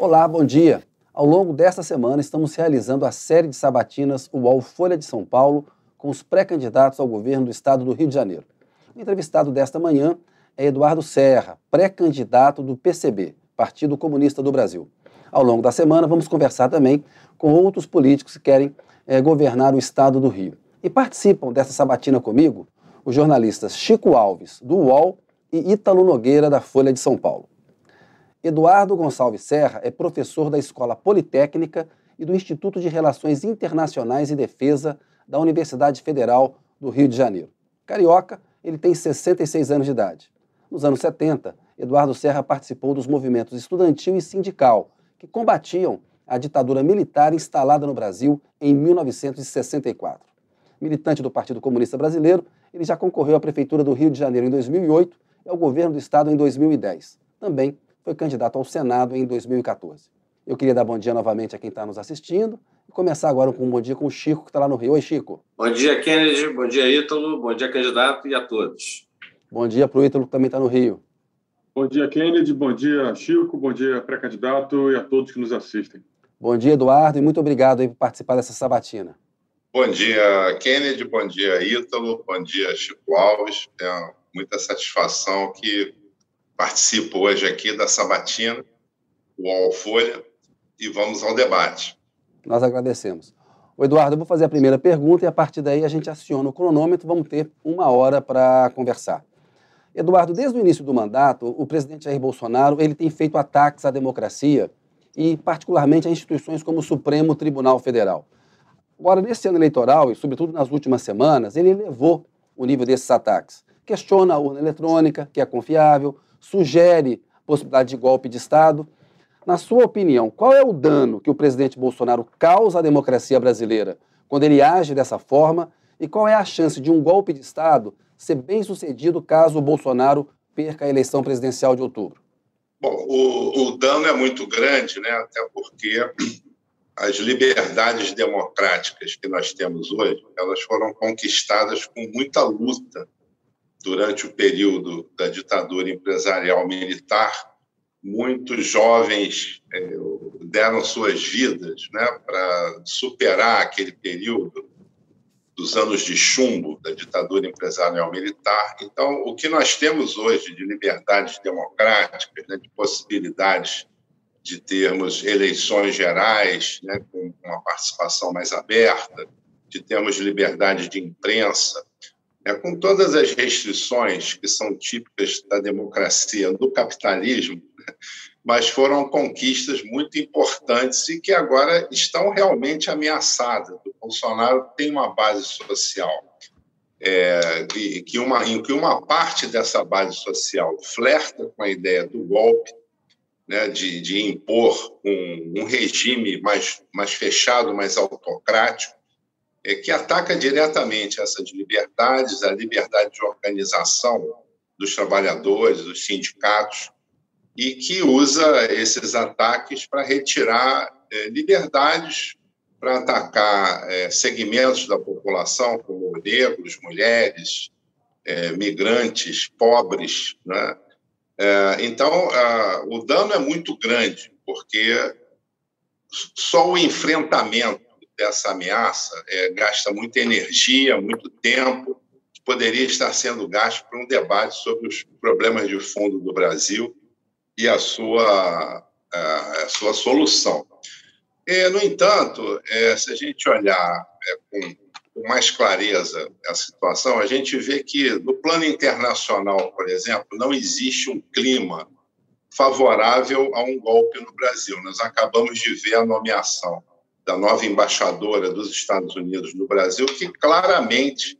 Olá, bom dia. Ao longo desta semana, estamos realizando a série de sabatinas UOL Folha de São Paulo com os pré-candidatos ao governo do estado do Rio de Janeiro. O entrevistado desta manhã é Eduardo Serra, pré-candidato do PCB, Partido Comunista do Brasil. Ao longo da semana, vamos conversar também com outros políticos que querem é, governar o estado do Rio. E participam dessa sabatina comigo os jornalistas Chico Alves, do UOL, e Ítalo Nogueira, da Folha de São Paulo. Eduardo Gonçalves Serra é professor da Escola Politécnica e do Instituto de Relações Internacionais e Defesa da Universidade Federal do Rio de Janeiro. Carioca, ele tem 66 anos de idade. Nos anos 70, Eduardo Serra participou dos movimentos estudantil e sindical que combatiam a ditadura militar instalada no Brasil em 1964. Militante do Partido Comunista Brasileiro, ele já concorreu à Prefeitura do Rio de Janeiro em 2008 e ao Governo do Estado em 2010. Também foi candidato ao Senado em 2014. Eu queria dar bom dia novamente a quem está nos assistindo e começar agora com um bom dia com o Chico, que está lá no Rio. Oi, Chico. Bom dia, Kennedy. Bom dia, Ítalo. Bom dia, candidato e a todos. Bom dia para o Ítalo, que também está no Rio. Bom dia, Kennedy. Bom dia, Chico. Bom dia, pré-candidato e a todos que nos assistem. Bom dia, Eduardo, e muito obrigado aí por participar dessa sabatina. Bom dia, Kennedy. Bom dia, Ítalo. Bom dia, Chico Alves. É muita satisfação que participo hoje aqui da Sabatina, o Alfolha, e vamos ao debate. Nós agradecemos. O Eduardo, eu vou fazer a primeira pergunta e a partir daí a gente aciona o cronômetro, vamos ter uma hora para conversar. Eduardo, desde o início do mandato, o presidente Jair Bolsonaro ele tem feito ataques à democracia e, particularmente, a instituições como o Supremo Tribunal Federal. Agora, nesse ano eleitoral, e sobretudo nas últimas semanas, ele elevou o nível desses ataques. Questiona a urna eletrônica, que é confiável, sugere possibilidade de golpe de Estado. Na sua opinião, qual é o dano que o presidente Bolsonaro causa à democracia brasileira quando ele age dessa forma e qual é a chance de um golpe de Estado ser bem sucedido caso o Bolsonaro perca a eleição presidencial de outubro? Bom, o, o dano é muito grande, né? até porque as liberdades democráticas que nós temos hoje, elas foram conquistadas com muita luta durante o período da ditadura empresarial militar, muitos jovens é, deram suas vidas né, para superar aquele período dos anos de chumbo da ditadura empresarial militar. Então, o que nós temos hoje de liberdades democráticas, né, de possibilidades de termos eleições gerais né, com uma participação mais aberta, de termos liberdade de imprensa, é, com todas as restrições que são típicas da democracia, do capitalismo, mas foram conquistas muito importantes e que agora estão realmente ameaçadas. O Bolsonaro tem uma base social é, e que uma, em que uma parte dessa base social flerta com a ideia do golpe, né, de, de impor um, um regime mais, mais fechado, mais autocrático, é, que ataca diretamente essas liberdades, a liberdade de organização dos trabalhadores, dos sindicatos, e que usa esses ataques para retirar é, liberdades, para atacar é, segmentos da população, como negros, mulheres, é, migrantes, pobres. Né? Então, a, o dano é muito grande, porque só o enfrentamento dessa ameaça é, gasta muita energia, muito tempo, que poderia estar sendo gasto para um debate sobre os problemas de fundo do Brasil e a sua, a, a sua solução. E, no entanto, é, se a gente olhar é, com, com mais clareza a situação, a gente vê que, no plano internacional, por exemplo, não existe um clima favorável a um golpe no Brasil. Nós acabamos de ver a nomeação da nova embaixadora dos Estados Unidos no Brasil, que claramente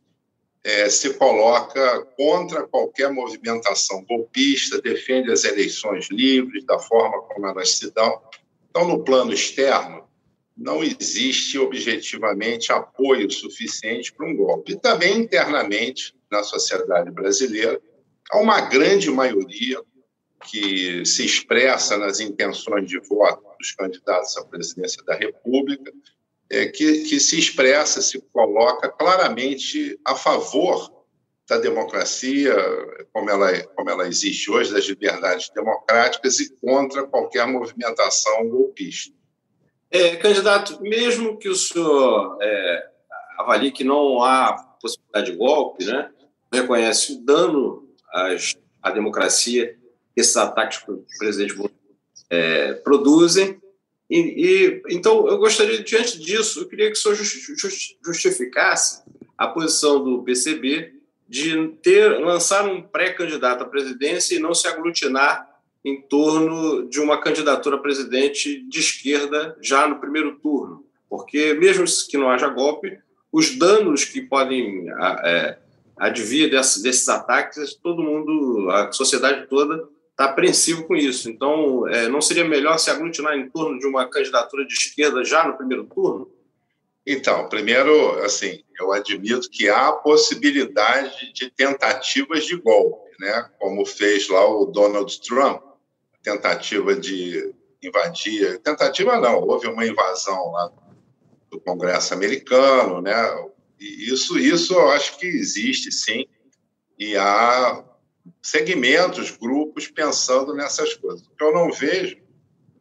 é, se coloca contra qualquer movimentação golpista, defende as eleições livres, da forma como elas se dão. Então, no plano externo, não existe objetivamente apoio suficiente para um golpe. E também internamente, na sociedade brasileira, há uma grande maioria que se expressa nas intenções de voto dos candidatos à presidência da República, é, que, que se expressa, se coloca claramente a favor da democracia, como ela, como ela existe hoje, das liberdades democráticas e contra qualquer movimentação golpista. É, candidato, mesmo que o senhor é, avalie que não há possibilidade de golpe, né, reconhece o dano às, à democracia esses ataques que o presidente é, produzem, e, e, então, eu gostaria, diante disso, eu queria que o senhor justificasse a posição do PCB de ter lançar um pré-candidato à presidência e não se aglutinar em torno de uma candidatura a presidente de esquerda já no primeiro turno, porque mesmo que não haja golpe, os danos que podem é, advir desses, desses ataques, todo mundo, a sociedade toda está apreensivo com isso. Então, é, não seria melhor se aglutinar em torno de uma candidatura de esquerda já no primeiro turno? Então, primeiro, assim, eu admito que há possibilidade de tentativas de golpe, né? Como fez lá o Donald Trump, tentativa de invadir, tentativa não, houve uma invasão lá do Congresso americano, né? E isso, isso eu acho que existe, sim, e há segmentos, grupos pensando nessas coisas. O que eu não vejo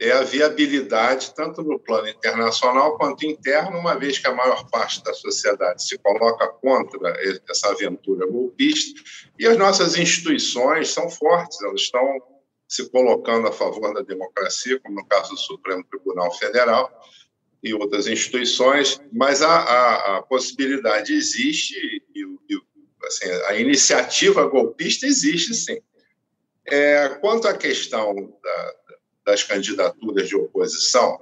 é a viabilidade, tanto no plano internacional quanto interno, uma vez que a maior parte da sociedade se coloca contra essa aventura golpista, e as nossas instituições são fortes, elas estão se colocando a favor da democracia, como no caso do Supremo Tribunal Federal e outras instituições, mas a, a, a possibilidade existe e, e assim, a iniciativa golpista existe, sim. É, quanto à questão da, das candidaturas de oposição,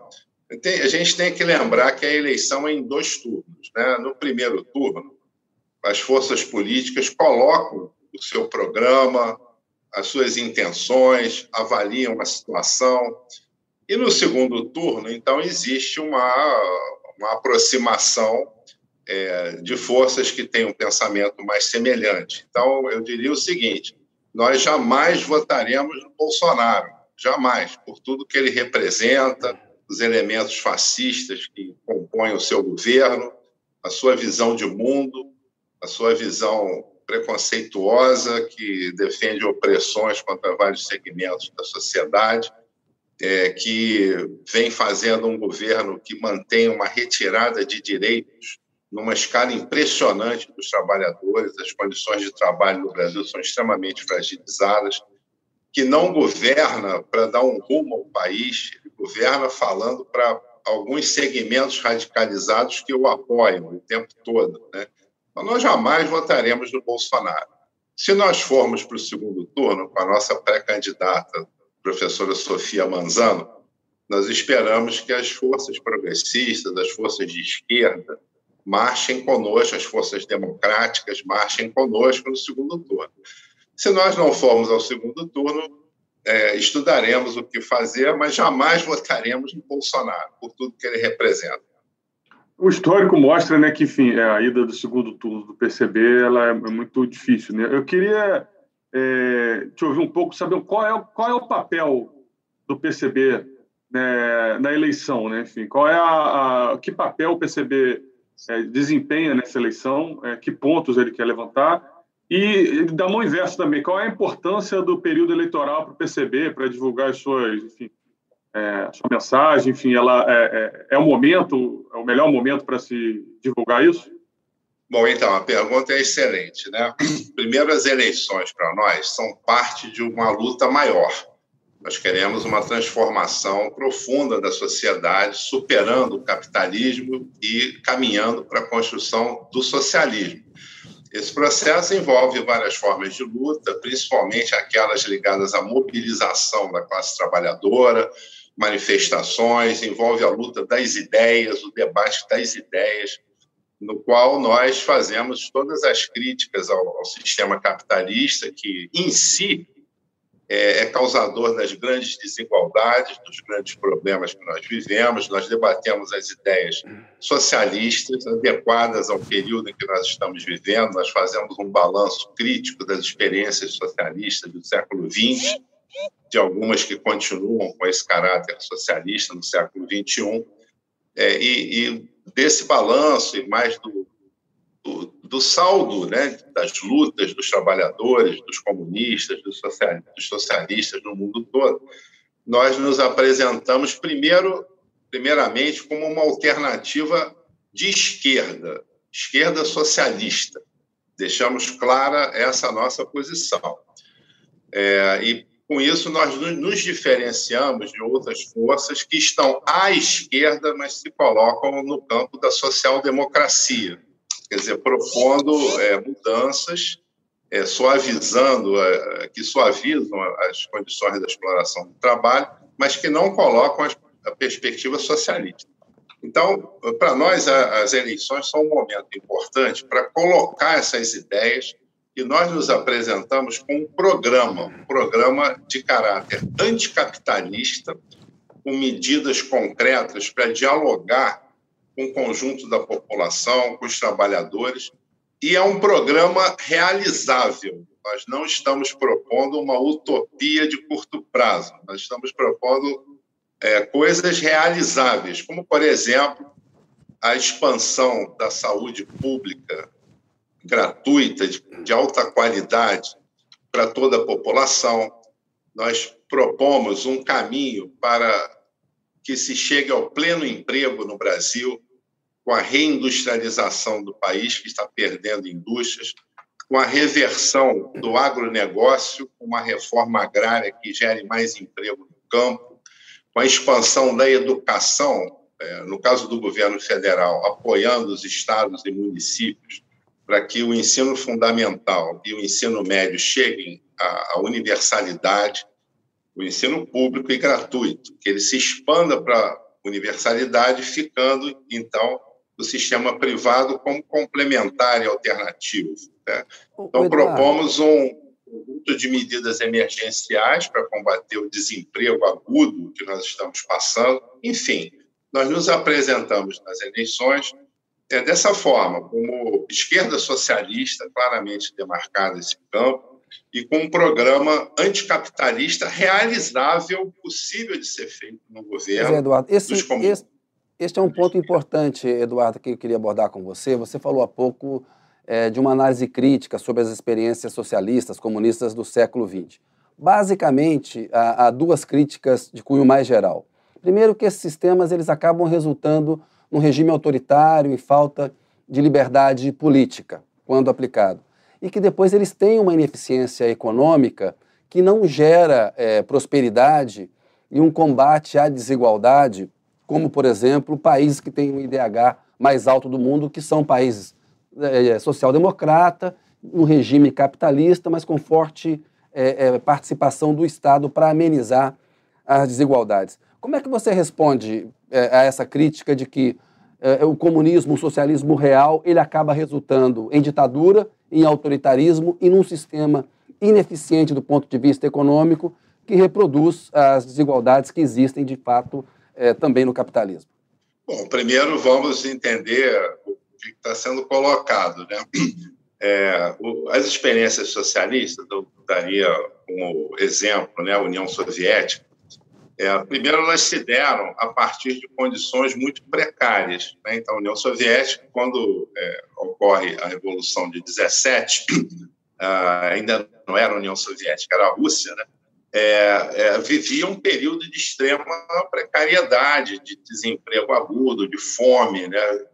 tem, a gente tem que lembrar que a eleição é em dois turnos. Né? No primeiro turno, as forças políticas colocam o seu programa, as suas intenções, avaliam a situação. E no segundo turno, então, existe uma, uma aproximação é, de forças que têm um pensamento mais semelhante. Então, eu diria o seguinte: nós jamais votaremos no Bolsonaro, jamais, por tudo que ele representa, os elementos fascistas que compõem o seu governo, a sua visão de mundo, a sua visão preconceituosa que defende opressões contra vários segmentos da sociedade, é, que vem fazendo um governo que mantém uma retirada de direitos numa escala impressionante dos trabalhadores, as condições de trabalho no Brasil são extremamente fragilizadas, que não governa para dar um rumo ao país, ele governa falando para alguns segmentos radicalizados que o apoiam o tempo todo. Né? Então, nós jamais votaremos no Bolsonaro. Se nós formos para o segundo turno com a nossa pré-candidata, professora Sofia Manzano, nós esperamos que as forças progressistas, as forças de esquerda, marchem conosco, as forças democráticas marchem conosco no segundo turno. Se nós não formos ao segundo turno, é, estudaremos o que fazer, mas jamais votaremos no Bolsonaro, por tudo que ele representa. O histórico mostra né, que, enfim, é, a ida do segundo turno do PCB ela é muito difícil. Né? Eu queria é, te ouvir um pouco, saber qual é, qual é o papel do PCB né, na eleição, né? Enfim, qual é a, a que papel o PCB é, desempenha nessa eleição, é, que pontos ele quer levantar. E da mão inversa também, qual é a importância do período eleitoral para o PCB, para divulgar as suas, enfim, é, sua mensagem, enfim, ela é, é, é o momento, é o melhor momento para se divulgar isso? Bom, então, a pergunta é excelente, né? Primeiro, as eleições para nós são parte de uma luta maior nós queremos uma transformação profunda da sociedade, superando o capitalismo e caminhando para a construção do socialismo. Esse processo envolve várias formas de luta, principalmente aquelas ligadas à mobilização da classe trabalhadora, manifestações, envolve a luta das ideias, o debate das ideias, no qual nós fazemos todas as críticas ao, ao sistema capitalista, que em si é, é, causador das grandes desigualdades, dos grandes problemas que nós vivemos. Nós debatemos as ideias socialistas adequadas ao período em que nós estamos vivendo. Nós fazemos um balanço crítico das experiências socialistas do século XX, de algumas que continuam com esse caráter socialista no século XXI. É, e, e desse balanço e mais do do, do, saldo né, das lutas dos trabalhadores, dos comunistas, dos, dos socialistas no mundo todo, nós nos apresentamos primeiro, primeiramente como uma alternativa de esquerda, esquerda socialista. Deixamos clara essa nossa posição. É, e com isso nós nos diferenciamos de outras forças que estão à esquerda, mas se colocam no campo da social-democracia, quer dizer, propondo é, mudanças, é, suavizando, é, que suavizam as condições da exploração do trabalho, mas que não colocam a perspectiva socialista. Então, para nós, as eleições são um momento importante para colocar essas ideias e nós nos apresentamos com um programa, um programa de caráter anticapitalista, com medidas concretas para dialogar com o conjunto da população, com os trabalhadores, e é um programa realizável. Nós não estamos propondo uma utopia de curto prazo, nós estamos propondo é, coisas realizáveis, como, por exemplo, a expansão da saúde pública gratuita, de, de alta qualidade para toda a população. Nós propomos um caminho para que se chegue ao pleno emprego no Brasil, com a reindustrialização do país, que está perdendo indústrias, com a reversão do agronegócio, uma reforma agrária que gere mais emprego no campo, com a expansão da educação, é, no caso do governo federal, apoiando os estados e municípios para que o ensino fundamental e o ensino médio cheguem à universalidade, o ensino público e gratuito, que ele se expanda para a universalidade, ficando, então, o sistema privado como complementar e alternativo. Né? Então, propomos um conjunto de medidas emergenciais para combater o desemprego agudo que nós estamos passando. Enfim, nós nos apresentamos nas eleições é dessa forma, como esquerda socialista, claramente demarcada esse campo, e com um programa anticapitalista realizável, possível de ser feito no governo. Mas, Eduardo, esse, esse, este é um ponto importante, Eduardo, que eu queria abordar com você. Você falou há pouco é, de uma análise crítica sobre as experiências socialistas, comunistas do século XX. Basicamente, há, há duas críticas de cunho mais geral. Primeiro, que esses sistemas eles acabam resultando num regime autoritário e falta de liberdade política, quando aplicado. E que depois eles têm uma ineficiência econômica que não gera é, prosperidade e um combate à desigualdade, como, por exemplo, países que têm o IDH mais alto do mundo, que são países é, é social-democrata, um regime capitalista, mas com forte é, é, participação do Estado para amenizar as desigualdades. Como é que você responde é, a essa crítica de que é, o comunismo, o socialismo real, ele acaba resultando em ditadura, em autoritarismo e num sistema ineficiente do ponto de vista econômico que reproduz as desigualdades que existem de fato é, também no capitalismo? Bom, primeiro vamos entender o que está sendo colocado, né? É, o, as experiências socialistas, eu daria como exemplo, né, a União Soviética, é, primeiro, elas se deram a partir de condições muito precárias. Né? Então, a União Soviética, quando é, ocorre a Revolução de 17, ah, ainda não era a União Soviética, era a Rússia, né? É, é, vivia um período de extrema precariedade, de desemprego agudo, de fome, né?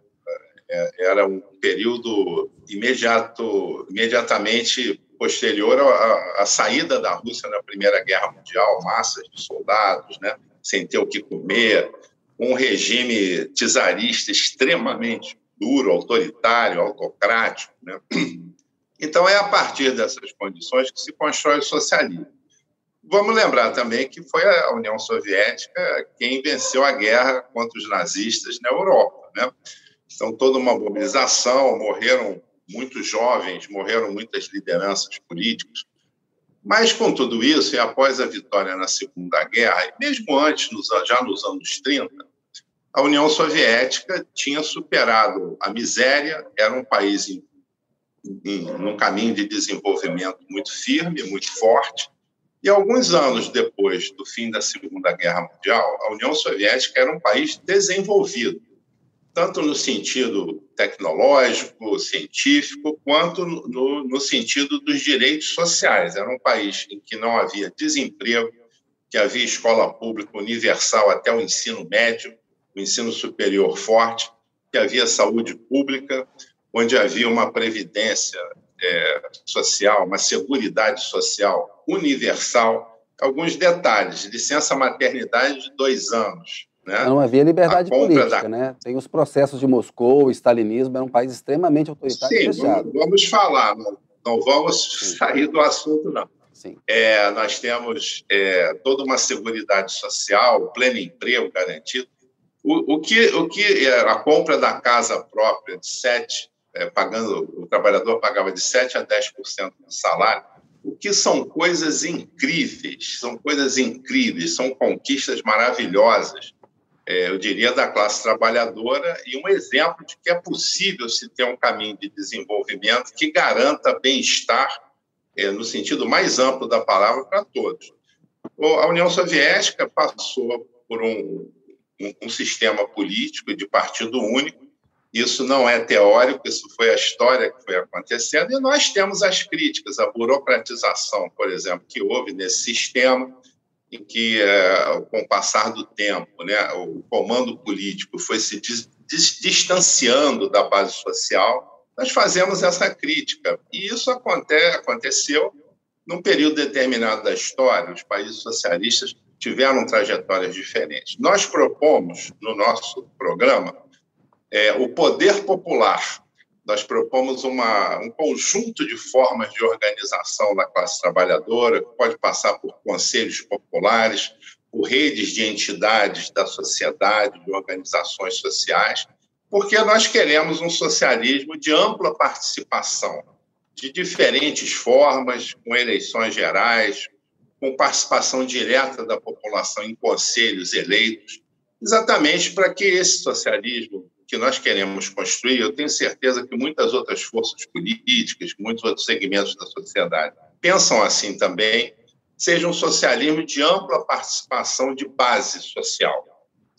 É, era um período imediato, imediatamente posterior à, à, saída da Rússia na Primeira Guerra Mundial, massas de soldados, né, sem ter o que comer, um regime czarista extremamente duro, autoritário, autocrático. Né? Então, é a partir dessas condições que se constrói o socialismo. Vamos lembrar também que foi a União Soviética quem venceu a guerra contra os nazistas na Europa. Né? Então, toda uma mobilização, morreram muitos jovens, morreram muitas lideranças políticas. Mas, com tudo isso, e após a vitória na Segunda Guerra, e mesmo antes, já nos anos 30, a União Soviética tinha superado a miséria, era um país em, em, num caminho de desenvolvimento muito firme, muito forte. E alguns anos depois do fim da Segunda Guerra Mundial, a União Soviética era um país desenvolvido tanto no sentido tecnológico, científico, quanto no, no, sentido dos direitos sociais. Era um país em que não havia desemprego, que havia escola pública universal até o ensino médio, o ensino superior forte, que havia saúde pública, onde havia uma previdência é, social, uma seguridade social universal. Alguns detalhes: licença maternidade de dois anos, né? Não havia liberdade política, da... né? Tem os processos de Moscou, o stalinismo, era um país extremamente autoritário Sim, e fechado. Vamos falar, não, não vamos Sim. sair do assunto, não. Sim. É, nós temos é, toda uma segurança social, pleno emprego garantido. O, o, que, o que é, a compra da casa própria de 7, é, pagando, o trabalhador pagava de 7 a 10% do salário, o que são coisas incríveis, são coisas incríveis, são conquistas maravilhosas é, eu diria, da classe trabalhadora e um exemplo de que é possível se ter um caminho de desenvolvimento que garanta bem-estar, é, no sentido mais amplo da palavra, para todos. A União Soviética passou por um, um, um sistema político de partido único, isso não é teórico, isso foi a história que foi acontecendo, e nós temos as críticas, a burocratização, por exemplo, que houve nesse sistema, em que, é, com o passar do tempo, né, o comando político foi se dis distanciando da base social, nós fazemos essa crítica. E isso aconte aconteceu num período determinado da história, os países socialistas tiveram trajetórias diferentes. Nós propomos, no nosso programa, é, o poder popular. Nós propomos uma, um conjunto de formas de organização da classe trabalhadora, que pode passar por conselhos populares, por redes de entidades da sociedade, de organizações sociais, porque nós queremos um socialismo de ampla participação, de diferentes formas, com eleições gerais, com participação direta da população em conselhos eleitos, exatamente para que esse socialismo que nós queremos construir, eu tenho certeza que muitas outras forças políticas, muitos outros segmentos da sociedade pensam assim também, seja um socialismo de ampla participação de base social.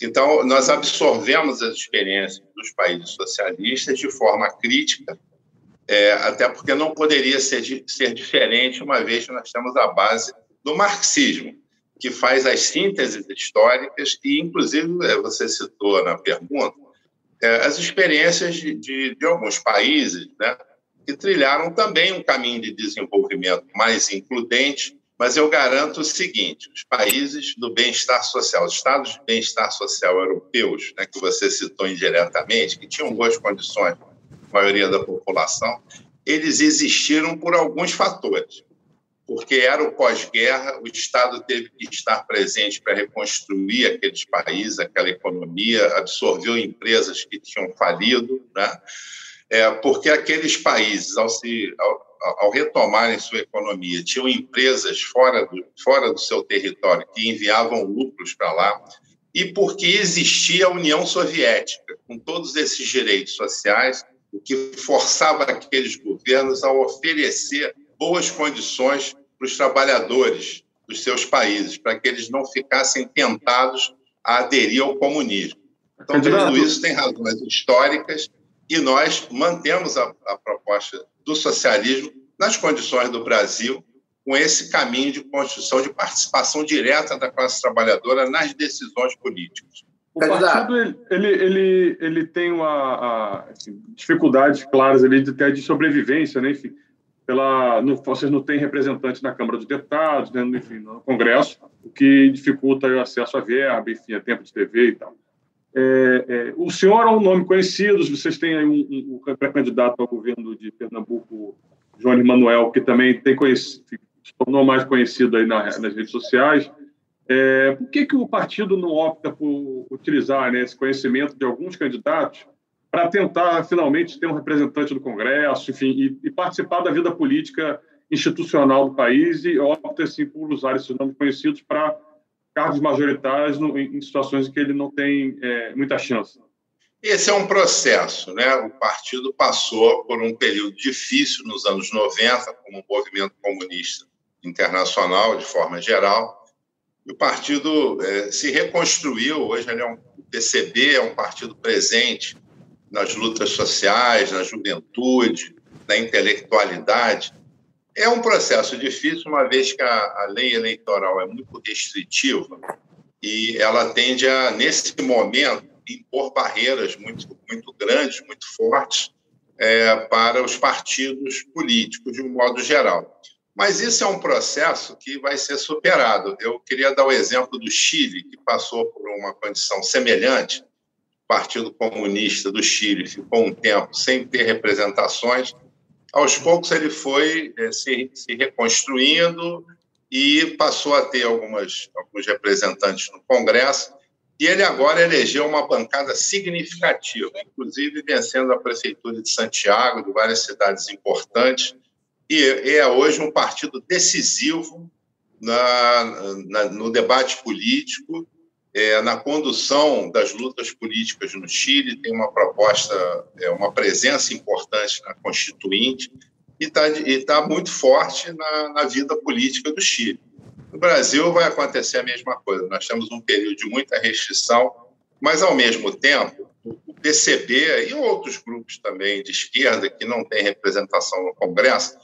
Então, nós absorvemos as experiências dos países socialistas de forma crítica, é, até porque não poderia ser, ser diferente, uma vez que nós temos a base do marxismo, que faz as sínteses históricas, e, inclusive, é, você citou na pergunta, as experiências de, de, de, alguns países, né, que trilharam também um caminho de desenvolvimento mais includente, mas eu garanto o seguinte: os países do bem-estar social, os estados de bem-estar social europeus, né, que você citou indiretamente, que tinham boas condições, maioria da população, eles existiram por alguns fatores porque era o pós-guerra, o Estado teve que estar presente para reconstruir aqueles países, aquela economia, absorveu empresas que tinham falido, né? É, porque aqueles países, ao, se, ao, ao, retomarem sua economia, tinham empresas fora do, fora do seu território que enviavam lucros para lá, e porque existia a União Soviética, com todos esses direitos sociais, o que forçava aqueles governos a oferecer boas condições para os trabalhadores dos seus países, para que eles não ficassem tentados a aderir ao comunismo. Então, tudo isso tem razões históricas e nós mantemos a, a proposta do socialismo nas condições do Brasil, com esse caminho de construção de participação direta da classe trabalhadora nas decisões políticas. O partido ele, ele, ele, tem uma, assim, dificuldades claras ali de, de sobrevivência, né? Enfim, pela, no, vocês não têm representante na Câmara dos Deputados, né, enfim, no Congresso, o que dificulta o acesso à verba, enfim, a tempo de TV e tal. É, é, o senhor é um nome conhecido, vocês têm aí um, um, um candidato ao governo de Pernambuco, João Manuel, que também tem conhecido, se tornou mais conhecido aí na, nas redes sociais. É, por que, que o partido não opta por utilizar né, esse conhecimento de alguns candidatos para tentar finalmente ter um representante do Congresso, enfim, e, e, participar da vida política institucional do país e opta assim, por usar esses nomes conhecidos para cargos majoritários no, em, situações em que ele não tem é, muita chance. Esse é um processo, né? O partido passou por um período difícil nos anos 90, como o movimento comunista internacional, de forma geral, e o partido é, se reconstruiu. Hoje ele é um PCB é um partido presente nas lutas sociais, na juventude, na intelectualidade. É um processo difícil, uma vez que a, a lei eleitoral é muito restritiva e ela tende a, nesse momento, impor barreiras muito, muito grandes, muito fortes é, para os partidos políticos, de um modo geral. Mas isso é um processo que vai ser superado. Eu queria dar o exemplo do Chile, que passou por uma condição semelhante. Partido Comunista do Chile ficou um tempo sem ter representações. Aos poucos, ele foi é, se, se reconstruindo e passou a ter algumas, alguns representantes no Congresso. E ele agora elegeu uma bancada significativa, inclusive vencendo a Prefeitura de Santiago, de várias cidades importantes e é hoje um partido decisivo na, na, no debate político, é, na condução das lutas políticas no Chile, tem uma proposta, é, uma presença importante na Constituinte e está tá muito forte na, na vida política do Chile. No Brasil vai acontecer a mesma coisa. Nós temos um período de muita restrição, mas, ao mesmo tempo, o PCB e outros grupos também de esquerda que não têm representação no Congresso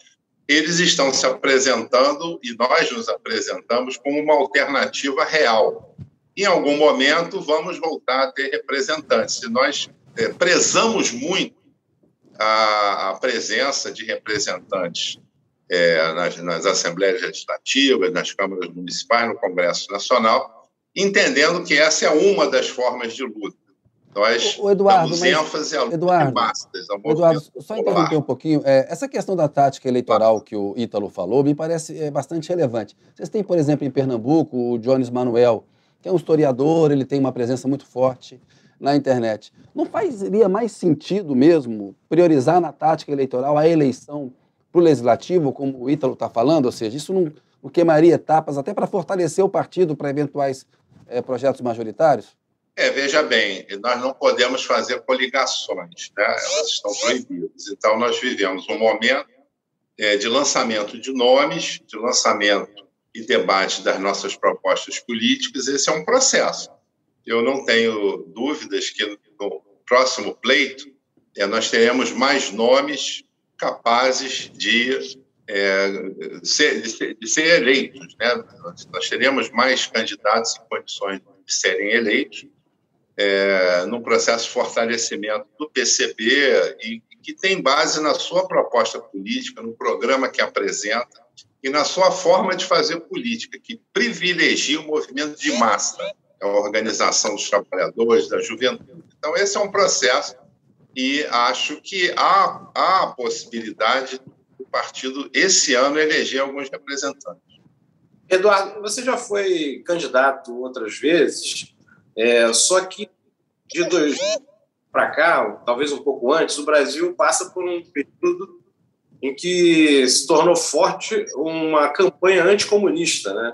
eles estão se apresentando e nós nos apresentamos como uma alternativa real. Em algum momento, vamos voltar a ter representantes. E nós é, prezamos muito a, a, presença de representantes é, nas, nas assembleias legislativas, nas câmaras municipais, no Congresso Nacional, entendendo que essa é uma das formas de luta. Nós o Eduardo, damos ênfase a Eduardo, mastas, Eduardo, só interromper um pouquinho. É, essa questão da tática eleitoral que o Ítalo falou me parece é, bastante relevante. Vocês têm, por exemplo, em Pernambuco, o Jones Manuel, que é um historiador, ele tem uma presença muito forte na internet. Não faria mais sentido mesmo priorizar na tática eleitoral a eleição para o legislativo, como o Ítalo está falando? Ou seja, isso não, não queimaria etapas até para fortalecer o partido para eventuais é, projetos majoritários? É, veja bem, nós não podemos fazer coligações, né? elas estão proibidas. Então, nós vivemos um momento é, de lançamento de nomes, de lançamento e debate das nossas propostas políticas. Esse é um processo. Eu não tenho dúvidas que no próximo pleito é, nós teremos mais nomes capazes de, é, ser, de, ser, de ser, eleitos. Né? Nós teremos mais candidatos em condições de serem eleitos é, processo de fortalecimento do PCB e que tem base na sua proposta política, no programa que apresenta e na sua forma de fazer política, que privilegia o movimento de massa, a organização dos trabalhadores, da juventude. Então, esse é um processo e acho que há, há a possibilidade do partido, esse ano, eleger alguns representantes. Eduardo, você já foi candidato outras vezes é, só que de dois para cá, talvez um pouco antes, o Brasil passa por um período em que se tornou forte uma campanha anticomunista, né?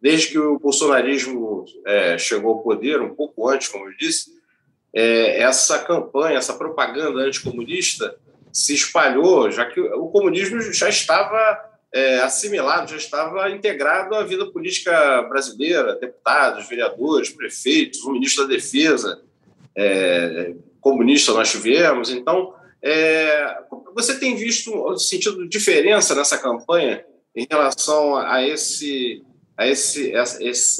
Desde que o bolsonarismo é, chegou ao poder, um pouco antes, como eu disse, é, essa campanha, essa propaganda anticomunista se espalhou, já que o comunismo já estava é, assimilado, já estava integrado à vida política brasileira, deputados, vereadores, prefeitos, o ministro da Defesa, é, comunista nós tivemos. Então, é, você tem visto um sentido diferença nessa campanha em relação a esse, a esse, essa,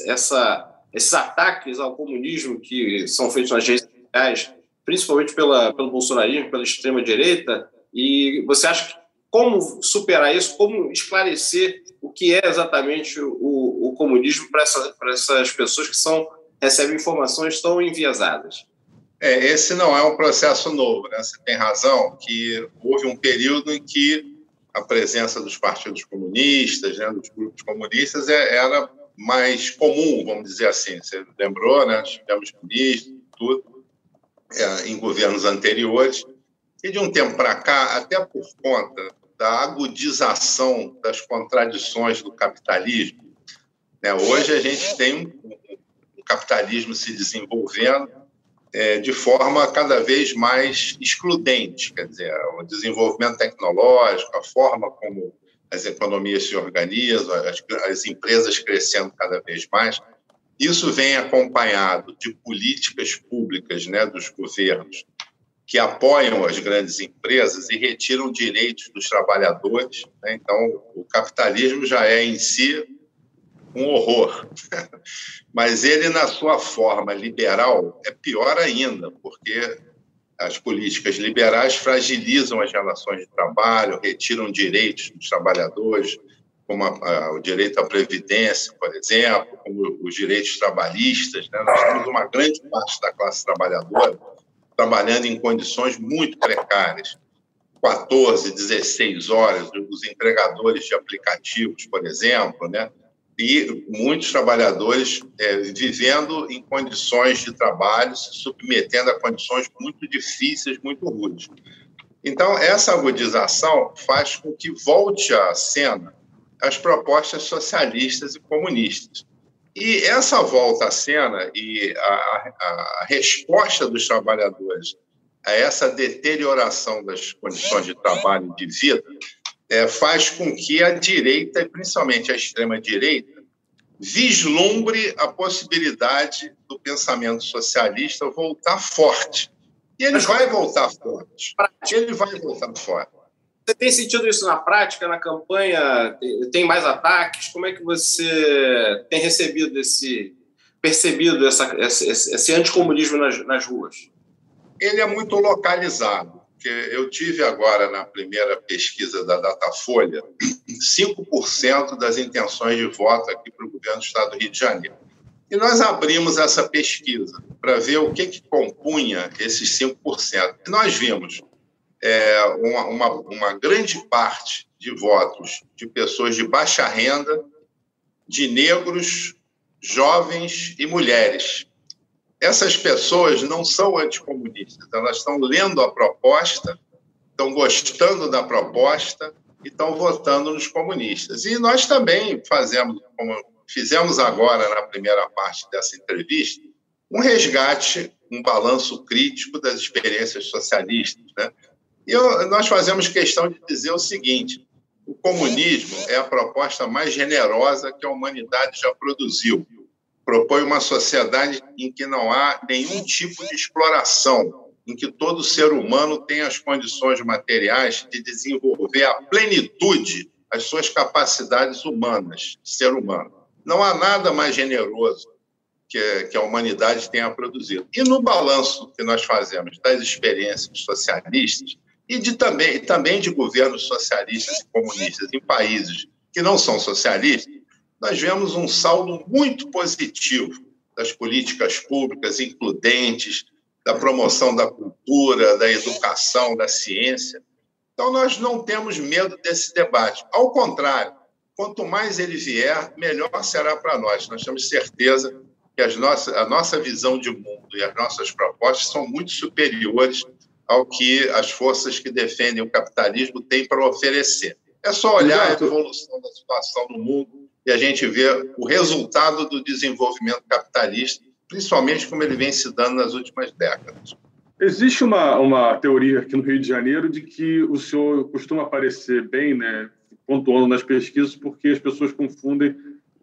essa, esses ataques ao comunismo que são feitos nas redes sociais, principalmente pela, pelo bolsonarismo, pela extrema direita? E você acha que como superar isso, como esclarecer o que é exatamente o, o comunismo para essa, essas pessoas que são, recebem informações tão enviesadas. É, esse não é um processo novo, né? Você tem razão que houve um período em que a presença dos partidos comunistas, né, dos grupos comunistas, é, era mais comum, vamos dizer assim. Você lembrou, né? Tivemos ministros, tudo, é, em governos anteriores. E de um tempo para cá, até por conta da agudização das contradições do capitalismo, né? hoje a gente tem um, um capitalismo se desenvolvendo é, de forma cada vez mais excludente, quer dizer, o desenvolvimento tecnológico, a forma como as economias se organizam, as, as empresas crescendo cada vez mais, Isso vem acompanhado de políticas públicas né, dos governos que apoiam as grandes empresas e retiram direitos dos trabalhadores. Né? Então, o capitalismo já é em si um horror. Mas ele, na sua forma liberal, é pior ainda, porque as políticas liberais fragilizam as relações de trabalho, retiram direitos dos trabalhadores, como a, a, o direito à previdência, por exemplo, como os direitos trabalhistas. Né? Nós temos uma grande parte da classe trabalhadora trabalhando em condições muito precárias. 14, 16 horas, os entregadores de aplicativos, por exemplo, né? E muitos trabalhadores é, vivendo em condições de trabalho, se submetendo a condições muito difíceis, muito rudes. Então, essa agudização faz com que volte à cena as propostas socialistas e comunistas. E essa volta à cena e a, a, a resposta dos trabalhadores a essa deterioração das condições de trabalho e de vida é, faz com que a direita, e principalmente a extrema-direita, vislumbre a possibilidade do pensamento socialista voltar forte. E ele vai voltar forte. Ele vai voltar forte. Você tem sentido isso na prática, na campanha? Tem mais ataques? Como é que você tem recebido esse, percebido essa, esse, esse anticomunismo nas, nas ruas? Ele é muito localizado. Porque eu tive agora, na primeira pesquisa da Datafolha, 5% das intenções de voto aqui para o governo do Estado do Rio de Janeiro. E nós abrimos essa pesquisa para ver o que, que compunha esses 5%. E nós vimos é, uma, uma, uma grande parte de votos de pessoas de baixa renda, de negros, jovens e mulheres. Essas pessoas não são anticomunistas, elas estão lendo a proposta, estão gostando da proposta e estão votando nos comunistas. E nós também fazemos, como fizemos agora na primeira parte dessa entrevista, um resgate, um balanço crítico das experiências socialistas. Né? E eu, nós fazemos questão de dizer o seguinte: o comunismo é a proposta mais generosa que a humanidade já produziu. Propõe uma sociedade em que não há nenhum tipo de exploração, em que todo ser humano tem as condições materiais de desenvolver a plenitude as suas capacidades humanas, ser humano. Não há nada mais generoso que, que a humanidade tenha produzido. E no balanço que nós fazemos das experiências socialistas, e de também, também de governos socialistas e comunistas em países que não são socialistas, nós vemos um saldo muito positivo das políticas públicas includentes, da promoção da cultura, da educação, da ciência. Então, nós não temos medo desse debate. Ao contrário, quanto mais ele vier, melhor será para nós. Nós temos certeza que as nossas, a nossa visão de mundo e as nossas propostas são muito superiores ao que as forças que defendem o capitalismo têm para oferecer. É só olhar Exato. a evolução da situação no mundo e a gente vê o resultado do desenvolvimento capitalista, principalmente como ele vem se dando nas últimas décadas. Existe uma, uma teoria aqui no Rio de Janeiro de que o senhor costuma aparecer bem, né, pontuando nas pesquisas, porque as pessoas confundem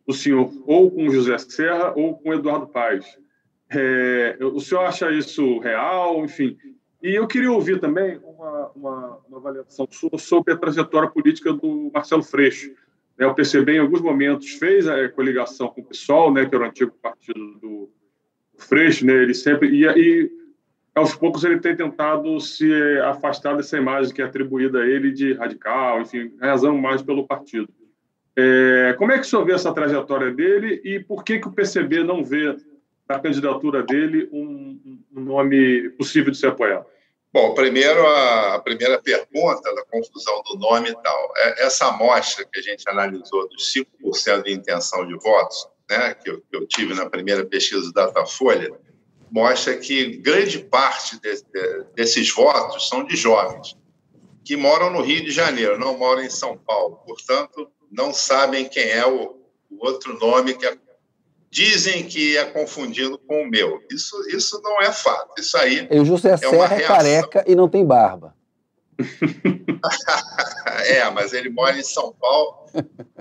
o senhor ou com José Serra ou com Eduardo Paes. É, o senhor acha isso real? Enfim, e eu queria ouvir também uma, uma, uma avaliação sua sobre a trajetória política do Marcelo Freixo. Né, o PCB, em alguns momentos, fez a coligação com o PSOL, né, que era o antigo partido do Freixo, né, ele sempre... E, e aos poucos ele tem tentado se afastar dessa imagem que é atribuída a ele de radical, enfim, razão mais pelo partido. É, como é que o senhor vê essa trajetória dele e por que, que o PCB não vê na candidatura dele um, um nome possível de ser apoiado? Bom, primeiro a, primeira pergunta da confusão do nome e tal. É, essa amostra que a gente analisou dos 5% de intenção de votos, né, que eu, que eu, tive na primeira pesquisa do Datafolha, mostra que grande parte de, de, desses votos são de jovens que moram no Rio de Janeiro, não moram em São Paulo. Portanto, não sabem quem é o, o outro nome que é dizem que é confundido com o meu. Isso, isso não é fato. Isso aí. E o José é Serra é careca e não tem barba. é, mas ele mora em São Paulo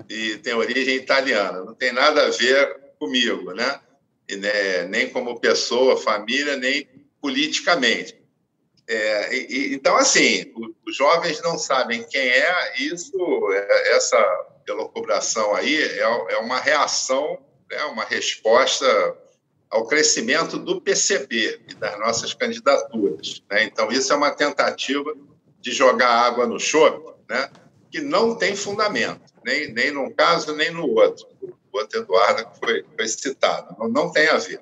e tem origem italiana. Não tem nada a ver comigo, né? né, nem como pessoa, família, nem politicamente. É, e, então, assim, os jovens não sabem quem é, isso, é, essa elucubração aí é, é uma reação, é uma resposta ao crescimento do PCB e das nossas candidaturas. Né? Então, isso é uma tentativa de jogar água no chope, né? que não tem fundamento, nem, nem num caso, nem no outro. O outro Eduardo que foi, foi citado, não, não tem a ver.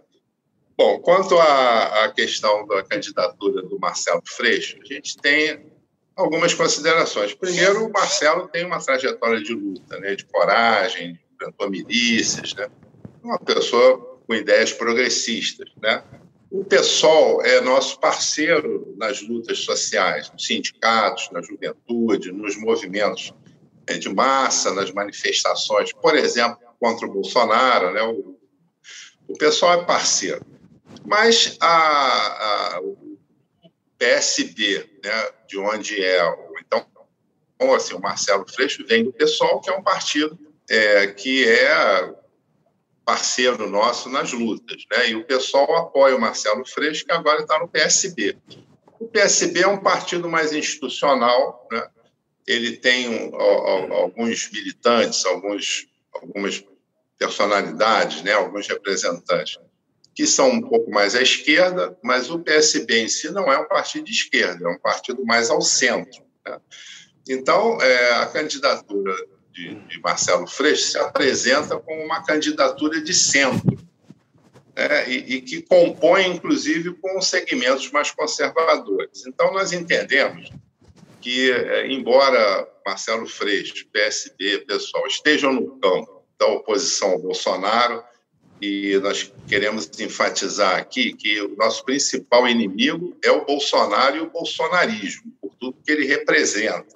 Bom, quanto à, à questão da candidatura do Marcelo Freixo, a gente tem algumas considerações. Primeiro, o Marcelo tem uma trajetória de luta, né, de coragem, enfrentou milícias, né? Uma pessoa com ideias progressistas. Né? O PSOL é nosso parceiro nas lutas sociais, nos sindicatos, na juventude, nos movimentos é, de massa, nas manifestações, por exemplo, contra o Bolsonaro. Né? O, o PSOL é parceiro. Mas a, a, o PSB, né, de onde é, então, assim, o Marcelo Freixo vem do PSOL, que é um partido é, que é parceiro nosso nas lutas, né? E o pessoal apoia o Marcelo Freixo, que agora está no PSB. O PSB é um partido mais institucional, né? Ele tem um, alguns militantes, alguns, algumas personalidades, né? Alguns representantes que são um pouco mais à esquerda, mas o PSB em si não é um partido de esquerda, é um partido mais ao centro. Né? Então, é, a candidatura de, de, Marcelo Freixo se apresenta como uma candidatura de centro, né? e, e, que compõe, inclusive, com segmentos mais conservadores. Então, nós entendemos que, é, embora Marcelo Freixo, PSB, pessoal, estejam no campo da oposição ao Bolsonaro, e nós queremos enfatizar aqui que o nosso principal inimigo é o Bolsonaro e o bolsonarismo, por tudo que ele representa,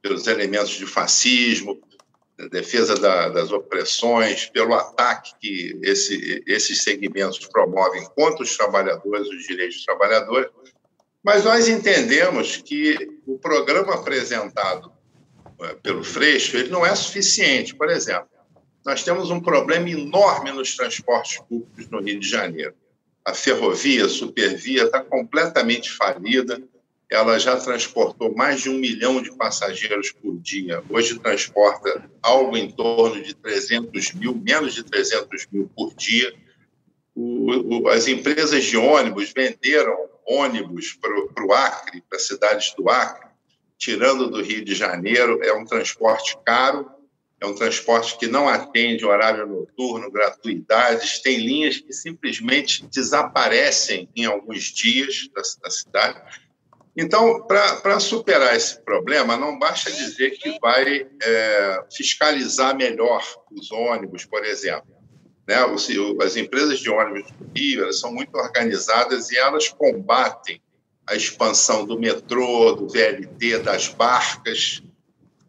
pelos elementos de fascismo, defesa da, das opressões, pelo ataque que esse, esses segmentos promovem contra os trabalhadores, os direitos dos trabalhadores. Mas nós entendemos que o programa apresentado eh, pelo Freixo ele não é suficiente. Por exemplo, nós temos um problema enorme nos transportes públicos no Rio de Janeiro. A ferrovia, a supervia, está completamente falida. Ela já transportou mais de um milhão de passageiros por dia. Hoje transporta algo em torno de 300 mil, menos de 300 mil por dia. O, o, as empresas de ônibus venderam ônibus para o Acre, para cidades do Acre, tirando do Rio de Janeiro. É um transporte caro é um transporte que não atende horário noturno, gratuidades, tem linhas que simplesmente desaparecem em alguns dias da, da cidade. Então, para superar esse problema, não basta dizer que vai é, fiscalizar melhor os ônibus, por exemplo. Né? As empresas de ônibus do Rio elas são muito organizadas e elas combatem a expansão do metrô, do VLT, das barcas,